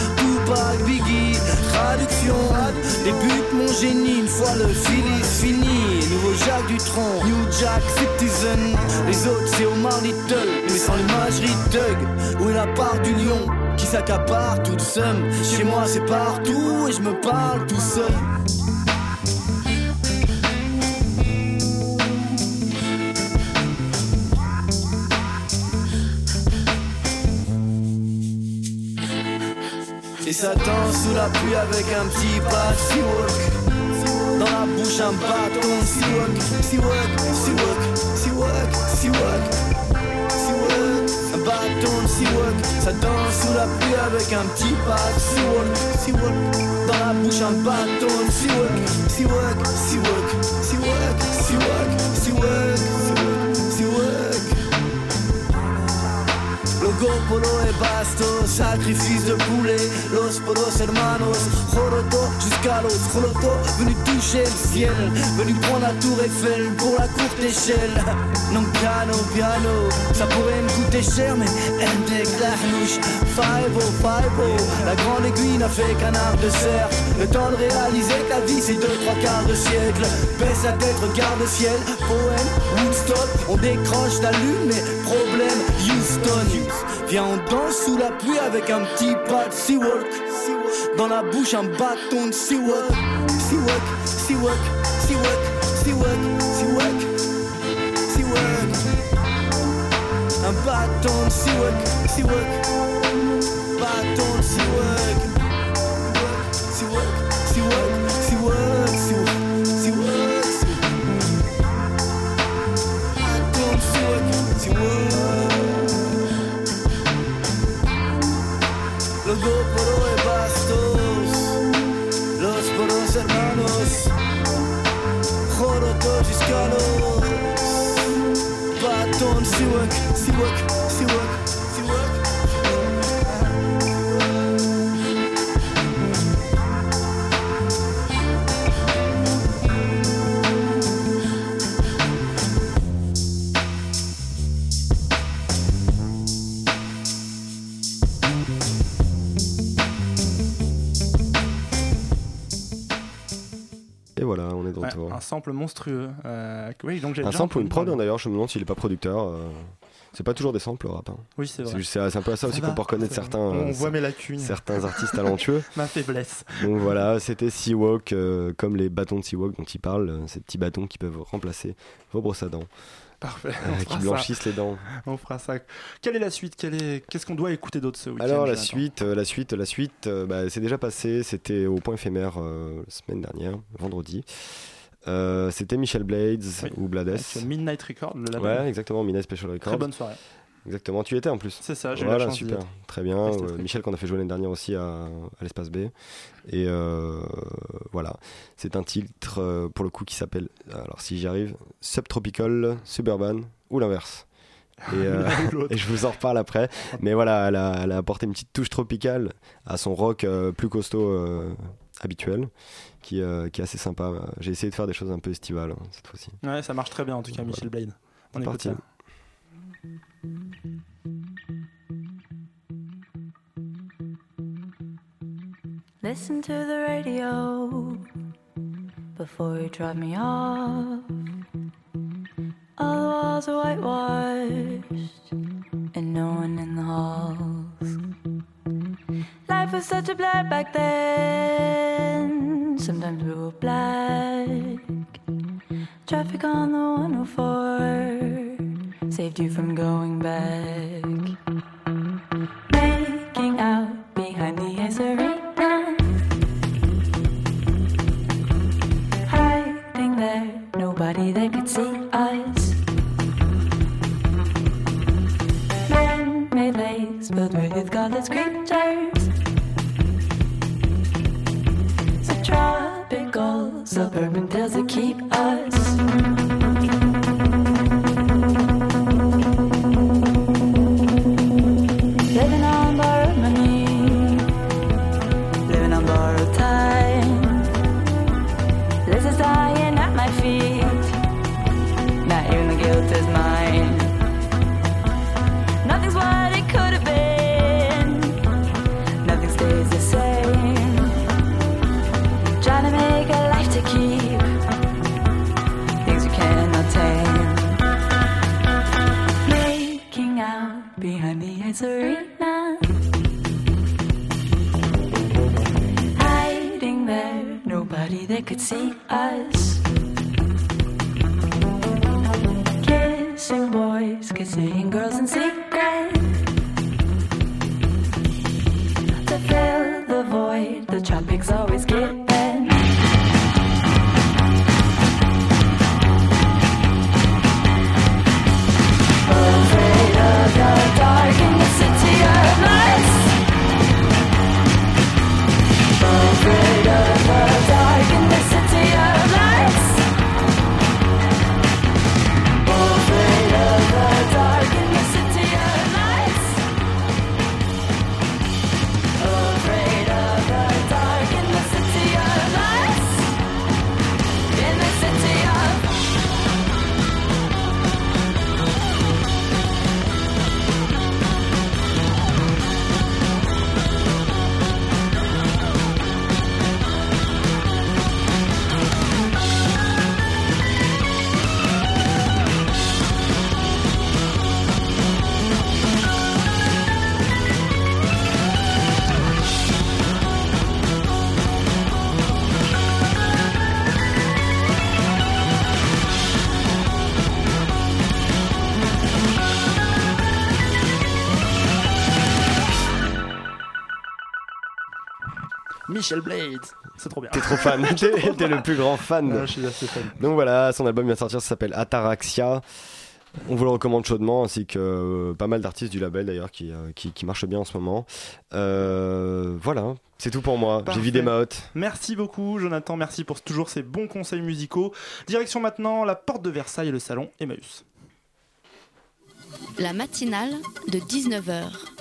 pas Biggie, traduction. Débute mon génie une fois le Phillies fini. Nouveau Jacques Dutronc, New Jack Citizen. Les autres c'est Omar Little, mais sans l'imagerie Doug. Où est la part du lion qui s'accapare toute somme Chez moi c'est partout et je me parle tout seul. Et ça danse sous la pluie avec un petit pas Seawalk. Dans la bouche un bâton Seawalk, Seawalk, Seawalk, Seawalk, Seawalk. Seawalk Un bâton Seawalk. Ça danse sous la pluie avec un petit pas Seawalk, Seawalk Dans la bouche un bâton Seawalk, Seawalk, Seawalk, Seawalk, Seawalk, Seawalk, Seawalk Polo et basto, sacrifice de poulet. Los polos hermanos, Joroto jusqu'à los Joroto, venu toucher le ciel Venu prendre la tour Eiffel pour la courte échelle. Non piano, piano, ça pourrait me coûter cher Mais Endek Lahnouch, 5-0, La grande aiguille n'a fait qu'un arc de cercle Le temps de réaliser que la vie c'est deux, trois quarts de siècle. Baisse la tête, regarde le ciel, poème, Woodstock On décroche la lune, mais problème, Houston. Viens on danse sous la pluie avec un petit pas de Seawalk. Dans la bouche un bâton de Seawalk. Seawalk, Seawalk, Seawalk, Seawalk, Seawalk, Seawalk. Un bâton de Seawalk, Seawalk. Bâton de Et voilà, on est de retour. Un sample monstrueux. Euh, oui, donc un sample ou une prod, hein, d'ailleurs, je me demande s'il n'est pas producteur. Euh. C'est pas toujours des samples, le rap. hein. Oui, c'est vrai. C'est un peu à ça, Ça aussi qu'on peut reconnaître certains, On euh, voit mes lacunes. certains artistes talentueux. Ma faiblesse. Donc voilà, c'était Seawalk, euh, comme les bâtons de Seawalk dont il parle, euh, ces petits bâtons qui peuvent remplacer vos brosses à dents. Parfait. Euh, qui blanchissent ça. les dents. On fera ça. Quelle est la suite? Est... Qu'est-ce qu'on doit écouter d'autre ce week-end Alors la suite, euh, la suite, la suite, euh, bah, c'est déjà passé. C'était au point éphémère la semaine dernière, vendredi. Euh, c'était Michel Blades ou Blades. Midnight Record, le label. Ouais, exactement, Midnight Special Records. Très bonne soirée. Exactement, tu y étais en plus. C'est ça, j'ai eu la Voilà, chance super, très bien. Ouais, Euh, Michel qu'on a fait jouer l'année dernière aussi à, à l'espace B. Et euh, voilà, c'est un titre euh, pour le coup qui s'appelle, alors si j'y arrive, Subtropical, Suburban ou l'inverse. Et, euh, je vous en reparle après. Mais voilà, elle a, elle a apporté une petite touche tropicale à son rock euh, plus costaud euh, habituel, qui, euh, qui est assez sympa. J'ai essayé de faire des choses un peu estivales hein, cette fois-ci. Ouais, ça marche très bien en tout cas, Michel Blade. On C'est écoute parti. ça. Listen to the radio before you drive me off. All the walls are whitewashed and no one in the halls. Life was such a blur back then. Sometimes we were black. Traffic on the 104 saved you from going back. Making out behind the arena. Hiding there, nobody that could see us. Lakes filled with godless creatures. So tropical suburban tales that keep us. Could see us. Kissing boys, kissing girls in secret. To fill the void, the tropics always Michel Blade, c'est trop bien. T'es trop fan, t'es le plus grand fan. Je suis assez fan. Donc voilà, son album vient de sortir, ça s'appelle Ataraxia. On vous le recommande chaudement, ainsi que euh, pas mal d'artistes du label d'ailleurs qui, euh, qui, qui marchent bien en ce moment. Euh, voilà, c'est tout pour moi. J'ai vidé ma hotte. Merci beaucoup, Jonathan. Merci pour toujours ces bons conseils musicaux. Direction maintenant la porte de Versailles et le salon Emmaüs. La matinale de 19h.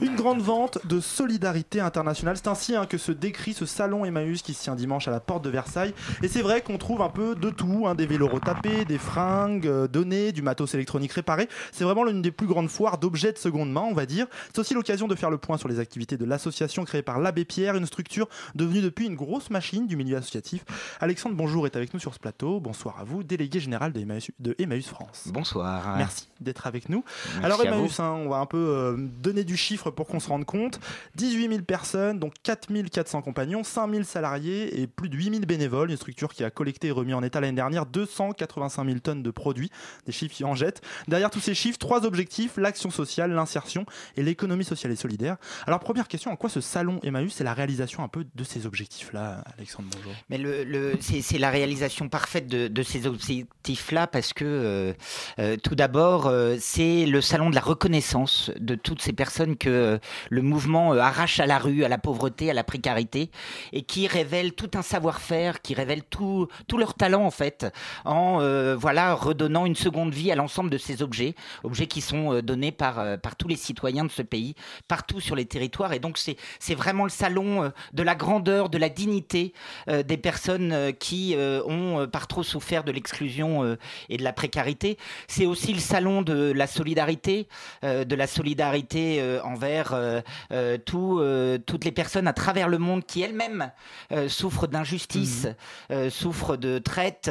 Une grande vente de solidarité internationale. C'est ainsi hein, que se décrit ce salon Emmaüs qui se tient dimanche à la porte de Versailles. Et c'est vrai qu'on trouve un peu de tout hein, des vélos retapés, des fringues euh, données, du matos électronique réparé. C'est vraiment l'une des plus grandes foires d'objets de seconde main, on va dire. C'est aussi l'occasion de faire le point sur les activités de l'association créée par l'Abbé Pierre, une structure devenue depuis une grosse machine du milieu associatif. Alexandre Bonjour est avec nous sur ce plateau. Bonsoir à vous, délégué général de Emmaüs, de Emmaüs France. Bonsoir. Merci d'être avec nous. Merci Alors Emmaüs, hein, on va un peu euh, donner du chiffre pour qu'on se rende compte. 18 000 personnes, donc 4 400 compagnons, 5 000 salariés et plus de 8 000 bénévoles. Une structure qui a collecté et remis en état l'année dernière 285 000 tonnes de produits, des chiffres qui en jettent. Derrière tous ces chiffres, trois objectifs, l'action sociale, l'insertion et l'économie sociale et solidaire. Alors première question, en quoi ce salon Emmaüs est la réalisation un peu de ces objectifs-là, Alexandre Bonjour Mais c'est la réalisation parfaite de, de ces objectifs-là parce que euh, euh, tout d'abord, euh, c'est le salon de la reconnaissance de toutes ces personnes que euh, le mouvement euh, arrache à la rue, à la pauvreté, à la précarité et qui révèlent tout un savoir-faire, qui révèlent tout, leur talent en fait, en euh, voilà redonnant une seconde vie à l'ensemble de ces objets, objets qui sont donnés par, par tous les citoyens de ce pays, partout sur les territoires. Et donc c'est vraiment le salon de la grandeur, de la dignité des personnes qui ont par trop souffert de l'exclusion et de la précarité. C'est aussi le salon de la solidarité, de la solidarité euh, envers euh, euh, tout, euh, toutes les personnes à travers le monde qui elles-mêmes souffrent d'injustice, euh, souffrent de traite,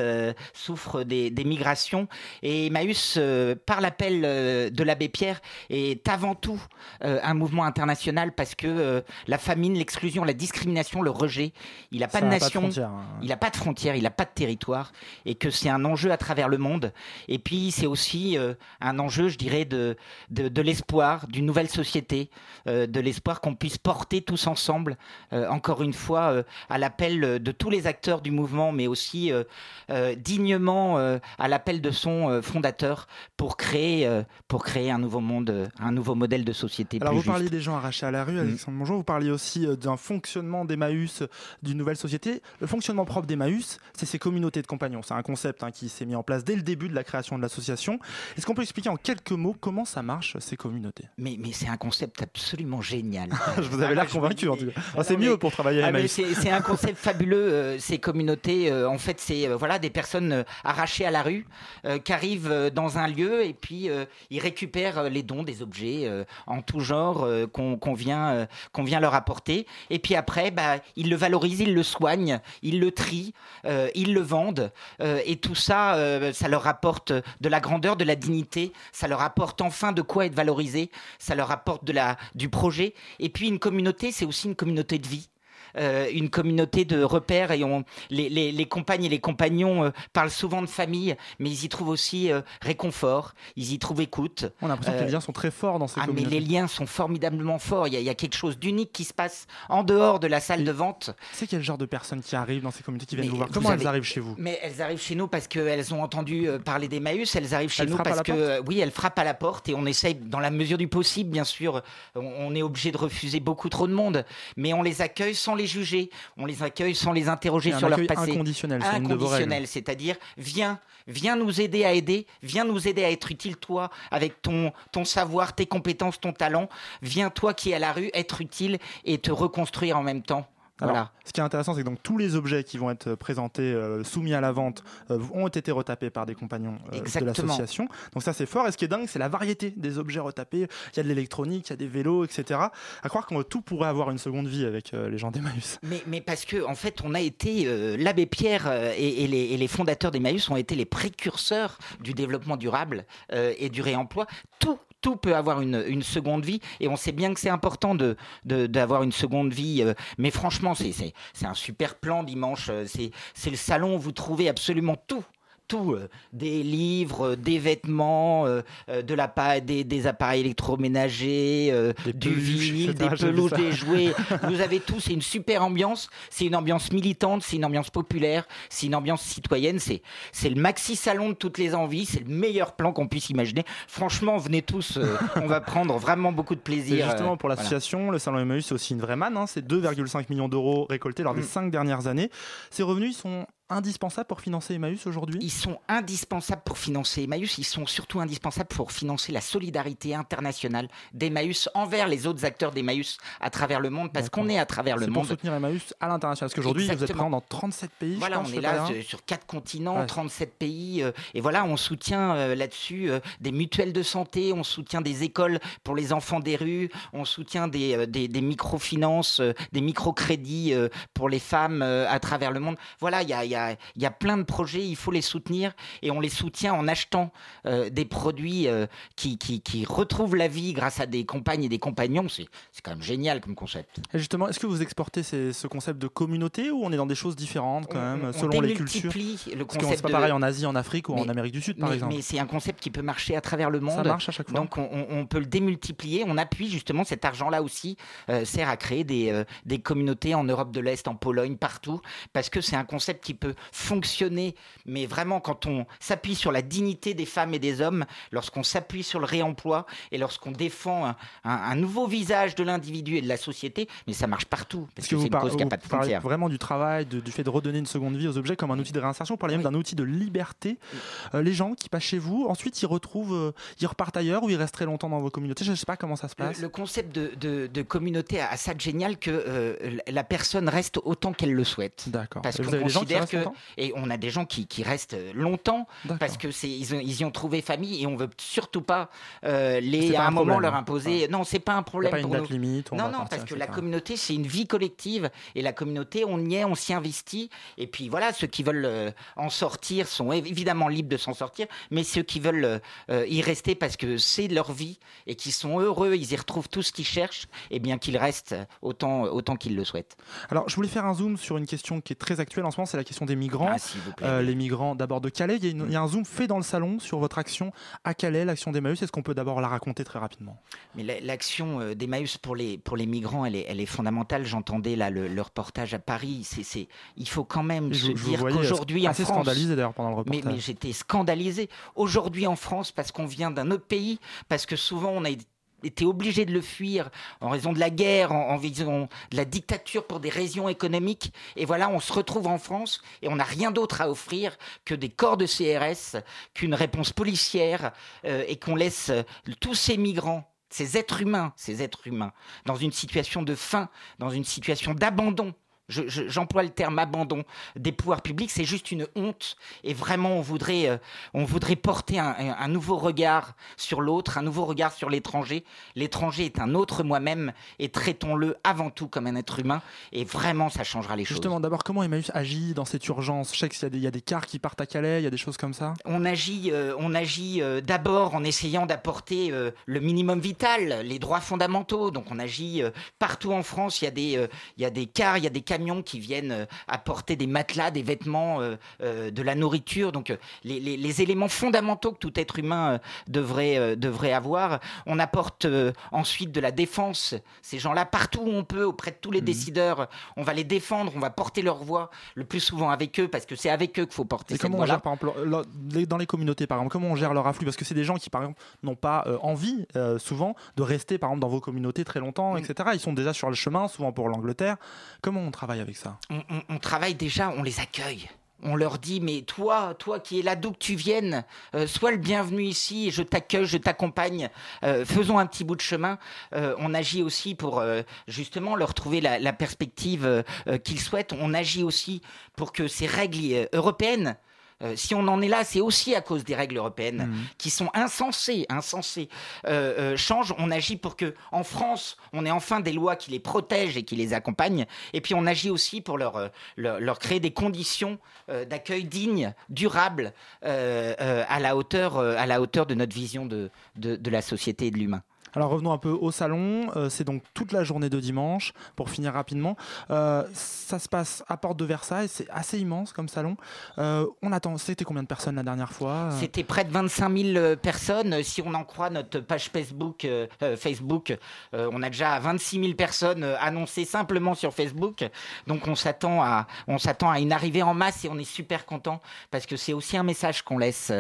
souffrent des, des migrations. Et Emmaüs, par l'appel de l'abbé Pierre, est avant tout un mouvement international parce que la famine, l'exclusion, la discrimination, le rejet, il n'a pas Ça de n'a pas de nation, hein. il n'a pas de frontières, il n'a pas de territoire, et que c'est un enjeu à travers le monde. Et puis c'est aussi euh, un enjeu, je dirais, de, de, de l'espoir, d'une nouvelle société, euh, de l'espoir qu'on puisse porter tous ensemble, euh, encore une fois, euh, à l'appel de tous les acteurs du mouvement, mais aussi dignement à l'appel de son fondateur pour créer, pour créer un nouveau monde, un nouveau modèle de société Alors plus vous juste. parliez des gens arrachés à la rue, Alexandre Bonjour, vous parliez aussi d'un fonctionnement d'Emmaüs, d'une nouvelle société. Le fonctionnement propre d'Emmaüs, c'est ces communautés de compagnons. C'est un concept hein, qui s'est mis en place dès le début de la création de l'association. Est-ce qu'on peut expliquer en quelques mots comment ça marche, ces communautés? Mais, mais c'est un concept absolument génial. Je vous avais l'air convaincu en tout cas. Ah, c'est mieux pour travailler à Ah, c'est un concept fabuleux, euh, ces communautés. euh, en fait, c'est euh, voilà, des personnes euh, arrachées à la rue euh, qui arrivent euh, dans un lieu et puis euh, ils récupèrent euh, les dons, des objets euh, en tout genre euh, qu'on vient, euh, qu'on vient leur apporter. Et puis après, bah, ils le valorisent, ils le soignent, ils le trient, euh, ils le vendent. euh, et tout ça, euh, ça leur apporte de la grandeur, de la dignité. Ça leur apporte enfin de quoi être valorisé. Ça leur apporte de du projet. Et puis une communauté, c'est aussi une communauté de vie. Euh, une communauté de repères et on, les, les, les compagnes et les compagnons euh, parlent souvent de famille, mais ils y trouvent aussi euh, réconfort, ils y trouvent écoute. On a l'impression que les liens sont très forts dans ces ah, mais communautés. les liens sont formidablement forts. Il y, a, il y a quelque chose d'unique qui se passe en dehors de la salle de vente. C'est quel genre de personnes qui arrivent dans ces communautés qui viennent Mais vous voir vous Comment elles arrivent chez vous? Mais elles arrivent chez nous parce qu'elles ont entendu parler d'Emmaüs. Elles arrivent chez Elles nous parce que, oui, elles frappent à la porte et on essaye, dans la mesure du possible, bien sûr, on, on est obligé de refuser beaucoup trop de monde, mais on les accueille sans les juger. On les accueille sans les interroger sur leur passé. inconditionnel, c'est Inconditionnel, c'est-à-dire viens, viens nous aider à aider, viens nous aider à être utile toi avec ton ton savoir, tes compétences, ton talent. Viens toi qui es à la rue être utile et te reconstruire en même temps. Alors, Voilà. ce qui est intéressant, c'est que donc tous les objets qui vont être présentés, euh, soumis à la vente, euh, ont été retapés par des compagnons euh, de l'association. Donc ça, c'est fort. Et ce qui est dingue, c'est la variété des objets retapés. Il y a de l'électronique, il y a des vélos, etc. À croire qu'on tout pourrait avoir une seconde vie avec les gens d'Emmaüs. Mais, mais parce que en fait, on a été l'abbé Pierre et, et les, et les fondateurs d'Emmaüs ont été les précurseurs du développement durable et du réemploi. Tout tout peut avoir une, seconde vie et on sait bien que c'est important de d'avoir une seconde vie. euh, mais franchement, c'est un super plan dimanche. euh, C'est c'est le salon où vous trouvez absolument tout. Tout, euh, des livres, euh, des vêtements, euh, de la des, des appareils électroménagers, du vinyle, des ça. des jouets. Vous avez tout, c'est une super ambiance. C'est une ambiance militante, c'est une ambiance populaire, c'est une ambiance citoyenne. C'est c'est le maxi salon de toutes les envies. C'est le meilleur plan qu'on puisse imaginer. Franchement, venez tous. euh, on va prendre vraiment beaucoup de Et plaisir. justement, pour voilà. l'association, le Salon Emmaüs, c'est aussi une vraie manne. hein. C'est 2,5 millions d'euros récoltés lors des Mm. cinq dernières années. Ces revenus ils sont indispensables pour financer Emmaüs aujourd'hui? Ils sont indispensables pour financer Emmaüs, ils sont surtout indispensables pour financer la solidarité internationale d'Emmaüs envers les autres acteurs d'Emmaüs à travers le monde, parce qu'on est à travers le C'est monde. pour soutenir Emmaüs à l'international. Parce qu'aujourd'hui, vous êtes présent dans 37 pays. Voilà, je on est là sur- sur quatre continents, Ouais. 37 pays, euh, et voilà, on soutient euh, là-dessus euh, des mutuelles de santé, on soutient des écoles pour les enfants des rues, on soutient des, des, des microfinances, des microcrédits pour les femmes à travers le monde. Voilà, il y a, y, a, il y a plein de projets, il faut les soutenir, et on les soutient en achetant euh, des produits euh, qui, qui, qui retrouvent la vie grâce à des compagnes et des compagnons. C'est quand même génial comme concept. Et justement, est-ce que vous exportez ces- ce concept de communauté ou on est dans des choses différentes quand même, on selon les cultures? le Parce que concept pas de- pareil en Asie, en Afrique ou en Amérique du Sud, par mais, exemple. mais c'est un concept qui peut marcher à travers le monde. marche à chaque fois. Donc on, peut le démultiplier. On appuie justement cet argent-là aussi, euh, sert à créer des, des communautés en Europe de l'Est, en Pologne, partout, parce que c'est un concept qui peut fonctionner, mais vraiment quand on s'appuie sur la dignité des femmes et des hommes, lorsqu'on s'appuie sur le réemploi et lorsqu'on défend un, un- un nouveau visage de l'individu et de la société, mais ça marche partout, parce Est-ce que, que c'est une cause qui n'a pas de frontières. vraiment du travail, de- du fait de redonner une seconde vie aux objets comme un outil de réinsertion Vous parlez même d'un outil de liberté. Euh, les gens qui passent chez vous, ensuite ils retrouvent, euh, ils repartent ailleurs ou ils restent très longtemps dans vos communautés? Je ne sais pas comment ça se passe. le concept de, de- de communauté a, ça de génial que euh, la personne reste autant qu'elle le souhaite. D'accord. Parce qu'on considère que longtemps et on a des gens qui, qui restent longtemps D'accord. parce que c'est ils, ils y ont trouvé famille et on veut surtout pas euh, les pas à un un, moment leur hein. imposer. Non, c'est pas un problème pas une pour date nous. limite, on non, va non, partir, parce que la communauté c'est une vie collective et la communauté on y est, on s'y investit et puis voilà ceux qui veulent euh, en sortir sont év- évidemment libres de s'en sortir, mais ceux qui veulent euh, euh, y rester parce que c'est leur vie et qui sont heureux, ils y retrouvent tout ce qu'ils cherchent, et bien qu'ils restent autant autant qu'ils le souhaitent. Alors, je voulais faire un zoom sur une question qui est très actuelle en ce moment, c'est la question des migrants. Ah, s'il vous plaît. Euh, les migrants d'abord de Calais. Il y, a une- il y a un zoom fait dans le salon sur votre action à Calais, l'action d'Emmaüs. Est-ce qu'on peut d'abord la raconter très rapidement? Mais l'action euh, d'Emmaüs pour les, pour les migrants, elle est, elle est fondamentale. J'entendais là le, le reportage à Paris. C'est, c'est, il faut quand même se je- vous dire qu'aujourd'hui en assez France... scandalisé, d'ailleurs, pendant le Mais, reportage. mais j'étais scandalisé. Aujourd'hui en France, parce qu'on vient d'un autre pays, parce que souvent on a été obligé de le fuir en raison de la guerre, en, en raison de la dictature pour des raisons économiques. Et voilà, on se retrouve en France et on n'a rien d'autre à offrir que des corps de CRS, qu'une réponse policière euh, et qu'on laisse euh, tous ces migrants ces êtres humains, ces êtres humains, dans une situation de faim, dans une situation d'abandon. Je- je- J'emploie le terme abandon des pouvoirs publics, c'est juste une honte. Et vraiment, on voudrait, euh, on voudrait porter un, nouveau regard sur l'autre, un nouveau regard sur l'étranger. L'étranger est un autre moi-même et traitons-le avant tout comme un être humain. Et vraiment, ça changera les choses. Justement, d'abord, comment Emmaüs agit dans cette urgence? Je sais qu'il y, a des- il y a des cars qui partent à Calais, il y a des choses comme ça. On agit, euh, on agit euh, d'abord en essayant d'apporter le minimum vital, les droits fondamentaux. Donc on agit partout en France. Il y a des, il y a des cars, il y a des camions qui viennent euh, apporter des matelas, des vêtements, euh, euh, de la nourriture. Donc les, les- les éléments fondamentaux que tout être humain devrait, devrait avoir. On apporte ensuite de la défense. Ces gens-là, partout où on peut, auprès de tous les décideurs, on va les défendre, on va porter leur voix le plus souvent avec eux parce que c'est avec eux qu'il faut porter Et cette comment on gère, par exemple, dans les communautés, par exemple, comment on gère leur afflux? Parce que c'est des gens qui, par exemple, n'ont pas euh, envie, euh, souvent, de rester, par exemple, dans vos communautés très longtemps, etc. Ils sont déjà sur le chemin, souvent pour l'Angleterre. Comment on travaille? On, travaille déjà, on les accueille. On leur dit, mais toi, toi qui es là d'où que tu viennes, euh, sois le bienvenu ici, je t'accueille, je t'accompagne, euh, faisons un petit bout de chemin. Euh, on agit aussi pour justement leur trouver la, perspective qu'ils souhaitent. On agit aussi pour que ces règles européennes, euh, si on en est là, c'est aussi à cause des règles européennes qui sont insensées, insensées, euh, euh, changent. On agit pour que, en France, on ait enfin des lois qui les protègent et qui les accompagnent. Et puis on agit aussi pour leur, leur, leur créer des conditions d'accueil dignes, durables, à la hauteur, à la hauteur de notre vision de, de, de la société et de l'humain. Alors revenons un peu au salon. Euh, c'est donc toute la journée de dimanche, pour finir rapidement. Euh, ça se passe à Porte de Versailles. C'est assez immense comme salon. Euh, on attend. C'était combien de personnes la dernière fois C'était près de 25 000 euh, personnes. Si on en croit notre page Facebook, Facebook on a déjà 26 000 personnes annoncées simplement sur Facebook. Donc on s'attend à, on s'attend à une arrivée en masse et on est super content parce que c'est aussi un message qu'on laisse,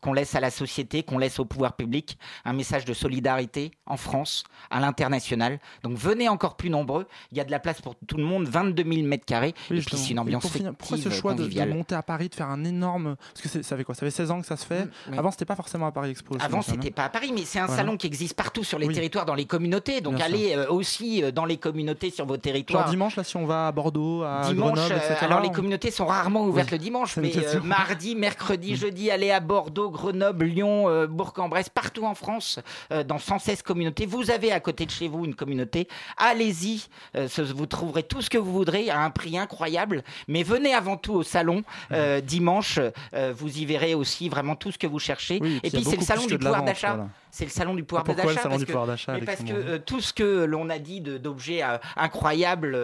qu'on laisse à la société, qu'on laisse au pouvoir public, un message de solidarité, en France, à l'international. Donc venez encore plus nombreux. Il y a de la place pour tout le monde, 22 000 mètres carrés. Oui, et puis c'est une ambiance finir, Pourquoi ce choix de, de monter à Paris, de faire un énorme. Parce que ça fait quoi? Ça fait 16 ans que ça se fait. oui. Avant, c'était pas forcément à Paris Expo. Avant, c'était pas à Paris, mais c'est un Voilà. salon qui existe partout sur les Oui. territoires, dans les communautés. Donc Bien allez euh, aussi euh, dans les communautés sur vos Genre territoires. dimanche, là, si on va à Bordeaux, à Dimanche, Grenoble, euh, etc. alors les communautés sont rarement ouvertes le dimanche, mais euh, mardi, mercredi, jeudi, allez à Bordeaux, Grenoble, Lyon, euh, Bourg-en-Bresse, partout en France, euh, dans 116 communautés. Vous avez à côté de chez vous une communauté. Allez-y, euh, vous trouverez tout ce que vous voudrez à un prix incroyable. Mais venez avant tout au salon euh, dimanche. euh, vous y verrez aussi vraiment tout ce que vous cherchez. Oui, et puis c'est le salon du la pouvoir d'achat. voilà. C'est le salon du pouvoir Ah, pourquoi le d'achat. salon parce du que- pouvoir d'achat, parce que tout ce que l'on a dit d'objets incroyables,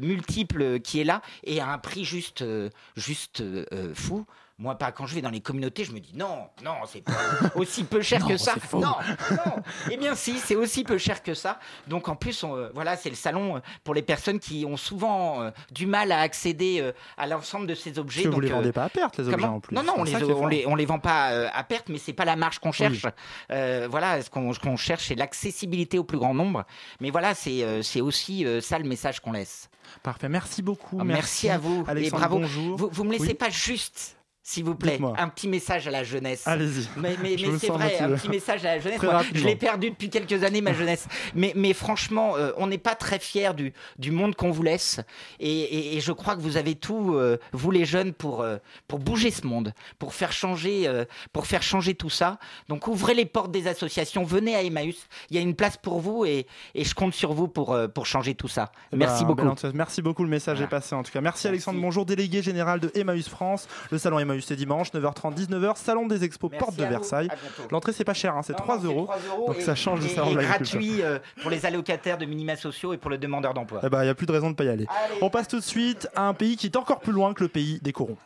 multiples, qui est là, et à un prix juste, juste fou. Moi, pas quand je vais dans les communautés, je me dis non, non, c'est pas aussi peu cher Non, que ça. faux. Non, non. Eh bien, si, c'est aussi peu cher que ça. Donc, en plus, on, euh, voilà, c'est le salon euh, pour les personnes qui ont souvent euh, du mal à accéder euh, à l'ensemble de ces objets. Parce que vous Donc, les euh, vendez pas à perte, les objets comment en plus. Non, non, on les, on les, on les vend pas à perte, mais c'est pas la marge qu'on cherche. Voilà, ce qu'on cherche, c'est l'accessibilité au plus grand nombre. Mais voilà, c'est aussi ça le message qu'on laisse. Parfait, merci beaucoup. Merci. à vous Alexandre, et bravo. bonjour. Vous, vous me laissez Oui. pas juste. S'il vous plaît, un petit message à la jeunesse. Allez-y. Mais, mais, Je mais c'est vrai, un petit message à la jeunesse. Moi, je l'ai perdu depuis quelques années, ma jeunesse. Mais, mais franchement, euh, on n'est pas très fiers du, du monde qu'on vous laisse. Et, et- et je crois que vous avez tout, euh, vous les jeunes, pour, euh, pour bouger ce monde, pour faire, changer, pour faire changer tout ça. Donc ouvrez les portes des associations, venez à Emmaüs. Il y a une place pour vous et, et je compte sur vous pour, pour changer tout ça. Eh Merci ben, beaucoup. bel enthousiasme. Merci beaucoup, le message est passé en tout cas. Merci, Alexandre Bonjour, délégué général de Emmaüs France. Le salon Emmaüs c'est dimanche, 9h30, 19h, salon des expos, Merci porte de. Versailles. L'entrée c'est pas cher, hein, c'est Non, 3 non, c'est euros. 3 euros Donc et- ça change de salon et de gratuit euh, pour les allocataires de minima sociaux et pour le demandeur d'emploi. Eh ben, il n'y a plus de raison de pas y aller. On passe tout de suite à un pays qui est encore plus loin que le pays des corons.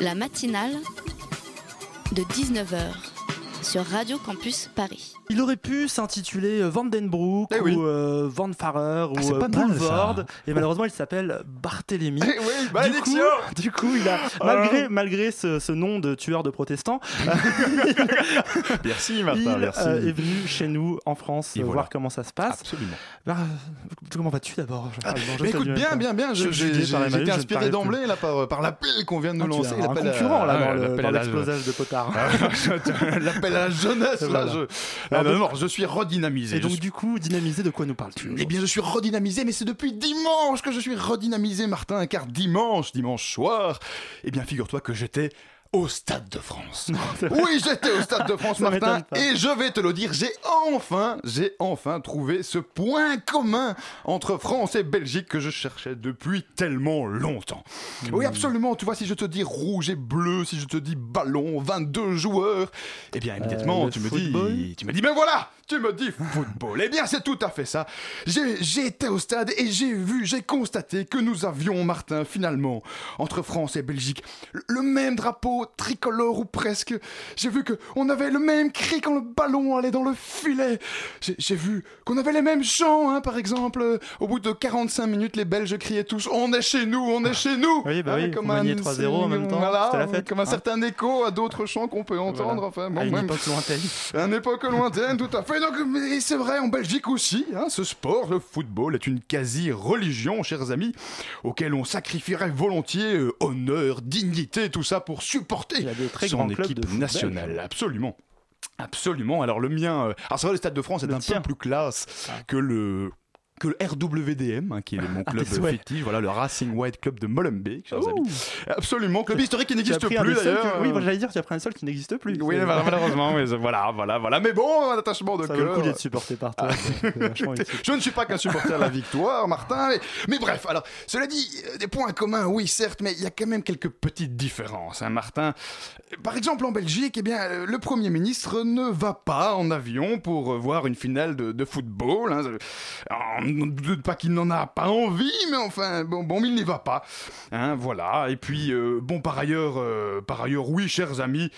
La matinale de 19h sur Radio Campus Paris. Il aurait pu s'intituler euh, Vandenbroek Eh oui. ou euh, Van Farer Ah, ou euh, Boulevard. Et malheureusement, il s'appelle Barthélemy. Eh oui, du, coup, du coup, il a, Ah. malgré, malgré ce, ce nom de tueur de protestants, Merci Martin, il merci. euh, est venu chez nous en France Et voilà. voir comment ça se passe. Absolument. Bah, comment vas-tu d'abord Ah, écoute, bien, bien, bien. J'ai été inspiré d'emblée là par, par l'appel qu'on vient de nous Ah, lancer. l'appel concurrent là dans l'explosage de Potard. L'appel la jeunesse, là. Je... Non, non, je suis redynamisé. Et donc, suis- du coup, dynamisé, de quoi nous parles-tu Eh bien, je suis redynamisé, mais c'est depuis dimanche que je suis redynamisé, Martin, car dimanche, dimanche soir, eh bien, figure-toi que j'étais au Stade de France. oui, j'étais au Stade de France, Martin, et je vais te le dire, j'ai enfin, j'ai enfin trouvé ce point commun entre France et Belgique que je cherchais depuis tellement longtemps. Hmm. Oui, absolument, tu vois, si je te dis rouge et bleu, si je te dis ballon, 22 joueurs, eh bien, immédiatement, Euh, tu me dis, tu me dis, ben voilà, tu me dis football? Eh bien, c'est tout à fait ça. J'ai été au stade et j'ai vu, j'ai constaté que nous avions, Martin, finalement, entre France et Belgique, le- même drapeau tricolore ou presque. J'ai vu que on avait le même cri quand le ballon allait dans le filet. J'ai vu qu'on avait les mêmes chants, hein, par exemple. Au bout de 45 minutes, les Belges criaient tous "On est chez nous, on est chez nous". Oui, bah Hein, oui, comme un- 3-0 en même temps, Voilà, c'était la fête, comme un hein. certain écho à d'autres chants qu'on peut entendre. Voilà. Enfin, bon, à une même- époque lointaine. une époque lointaine, tout à fait. Donc, mais c'est vrai, en Belgique aussi, hein, ce sport, le football, est une quasi-religion, chers amis, auquel on sacrifierait volontiers euh, honneur, dignité, tout ça pour supporter Il y a des très son équipe de nationale. Absolument. Absolument. Alors le mien, euh, alors c'est vrai, le Stade de France est Le un tien. peu plus classe que le que le RWDM, hein, qui est mon Ah, club souhaits. fétiche, voilà, le Racing White Club de Molenbeek, chers Ouh. amis. Absolument, club historique qui n'existe plus d'ailleurs. que- Oui, moi, j'allais dire, tu as pris un seul qui n'existe plus. Oui, malheureusement, mais voilà, voilà, voilà. Mais bon, un attachement de Ça cœur. coup d'être supporté par toi. utile. Je ne suis pas qu'un supporter à la victoire, Martin. Mais, mais bref, alors, cela dit, euh, des points communs, oui, certes, mais il y a quand même quelques petites différences, hein, Martin. Par exemple, en Belgique, eh bien, euh, le Premier ministre ne va pas en avion pour euh, voir une finale de, de football. Hein. Doute pas qu'il n'en a pas envie, mais enfin, bon, bon il n'y va pas. Hein, voilà. Et puis, euh, bon, par ailleurs, euh, par ailleurs, oui, chers amis,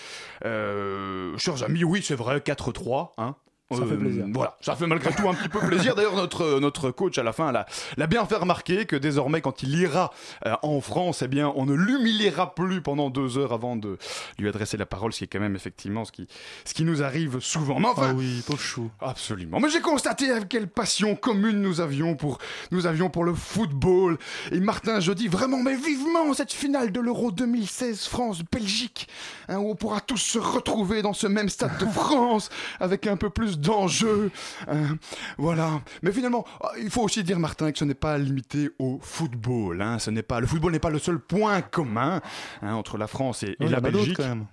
euh, chers amis, oui, c'est vrai, 4-3, hein. Ça fait plaisir. Voilà, ça fait malgré tout un petit peu plaisir. D'ailleurs, notre, notre coach à la fin l'a, l'a bien fait remarquer que désormais, quand il ira euh, en France, eh bien, on ne l'humiliera plus pendant deux heures avant de lui adresser la parole, ce qui est quand même effectivement ce qui, ce qui nous arrive souvent. Mais enfin, Ah oui, pauvre chou. Absolument. Mais j'ai constaté avec quelle passion commune nous avions pour, nous avions pour le football. Et Martin, je dis vraiment, mais vivement cette finale de l'Euro 2016 France-Belgique, hein, où on pourra tous se retrouver dans ce même stade de France avec un peu plus d'enjeux. hein. voilà. Mais finalement, ah, il faut aussi dire, Martin, que ce n'est pas limité au football. Hein. Ce n'est pas, le football n'est pas le seul point commun hein, entre la France et, et Ouais, la Belgique. quand même.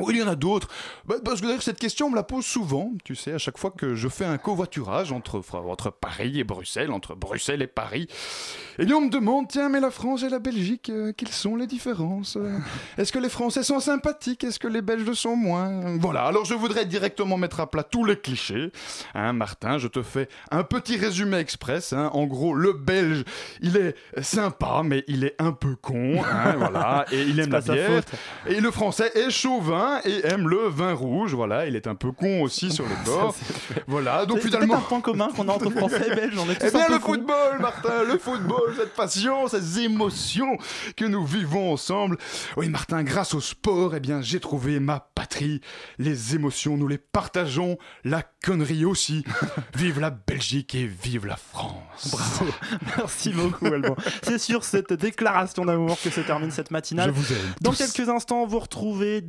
Oui, il y en a d'autres. Bah, parce que cette question, on me la pose souvent, tu sais, à chaque fois que je fais un covoiturage entre, entre Paris et Bruxelles, entre Bruxelles et Paris. Et on me demande, tiens, mais la France et la Belgique, euh, quelles sont les différences? Est-ce que les Français sont sympathiques? Est-ce que les Belges le sont moins? Voilà, alors je voudrais directement mettre à plat tous les clichés. Hein, Martin, je te fais un petit résumé express. hein. En gros, le Belge, il est sympa, mais il est un peu con. hein, voilà, et il aime la bière. Et le français est chauvin et aime le vin rouge. Voilà, il est un peu con aussi sur les bords. Voilà, donc C'est finalement. peut-être un point commun qu'on a entre Français et Belges. On est tous Eh bien, un peu le football, Martin, le football, cette passion, ces émotions que nous vivons ensemble. Oui, Martin, grâce au sport, eh bien, j'ai trouvé ma patrie. Les émotions, nous les partageons. La connerie aussi. vive la Belgique et vive la France. Bravo. Merci beaucoup, Alban. C'est sur cette déclaration d'amour que se termine cette matinale. Je vous aime Dans tous. quelques instants, vous retrouvez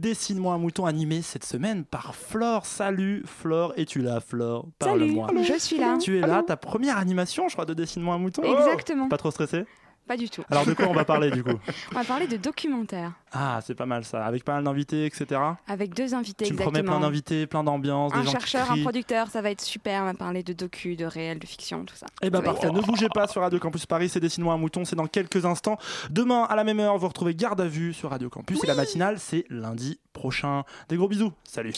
Un mouton animé cette semaine par Flore. Salut Flore, es-tu là Flore? Parle-moi. Salut, je suis là. Tu es là, ta première animation, je crois, de Dessine-moi un mouton Exactement. Pas trop stressé Pas du tout. Alors de quoi on va parler du coup On va parler de documentaire Ah, c'est pas mal ça, avec pas mal d'invités, etc. avec deux invités Tu me promets plein d'invités, plein d'ambiance, des un gens chercheur, qui un producteur, ça va être super. On va parler de docu, de réel, de fiction, tout ça. Eh ben Ça va parfait, ne bougez pas sur Radio Campus Paris, c'est Dessine-moi un mouton, c'est dans quelques instants. Demain à la même heure, vous retrouvez Garde à vue sur Radio Campus et la matinale, c'est lundi prochain. Des gros bisous, salut.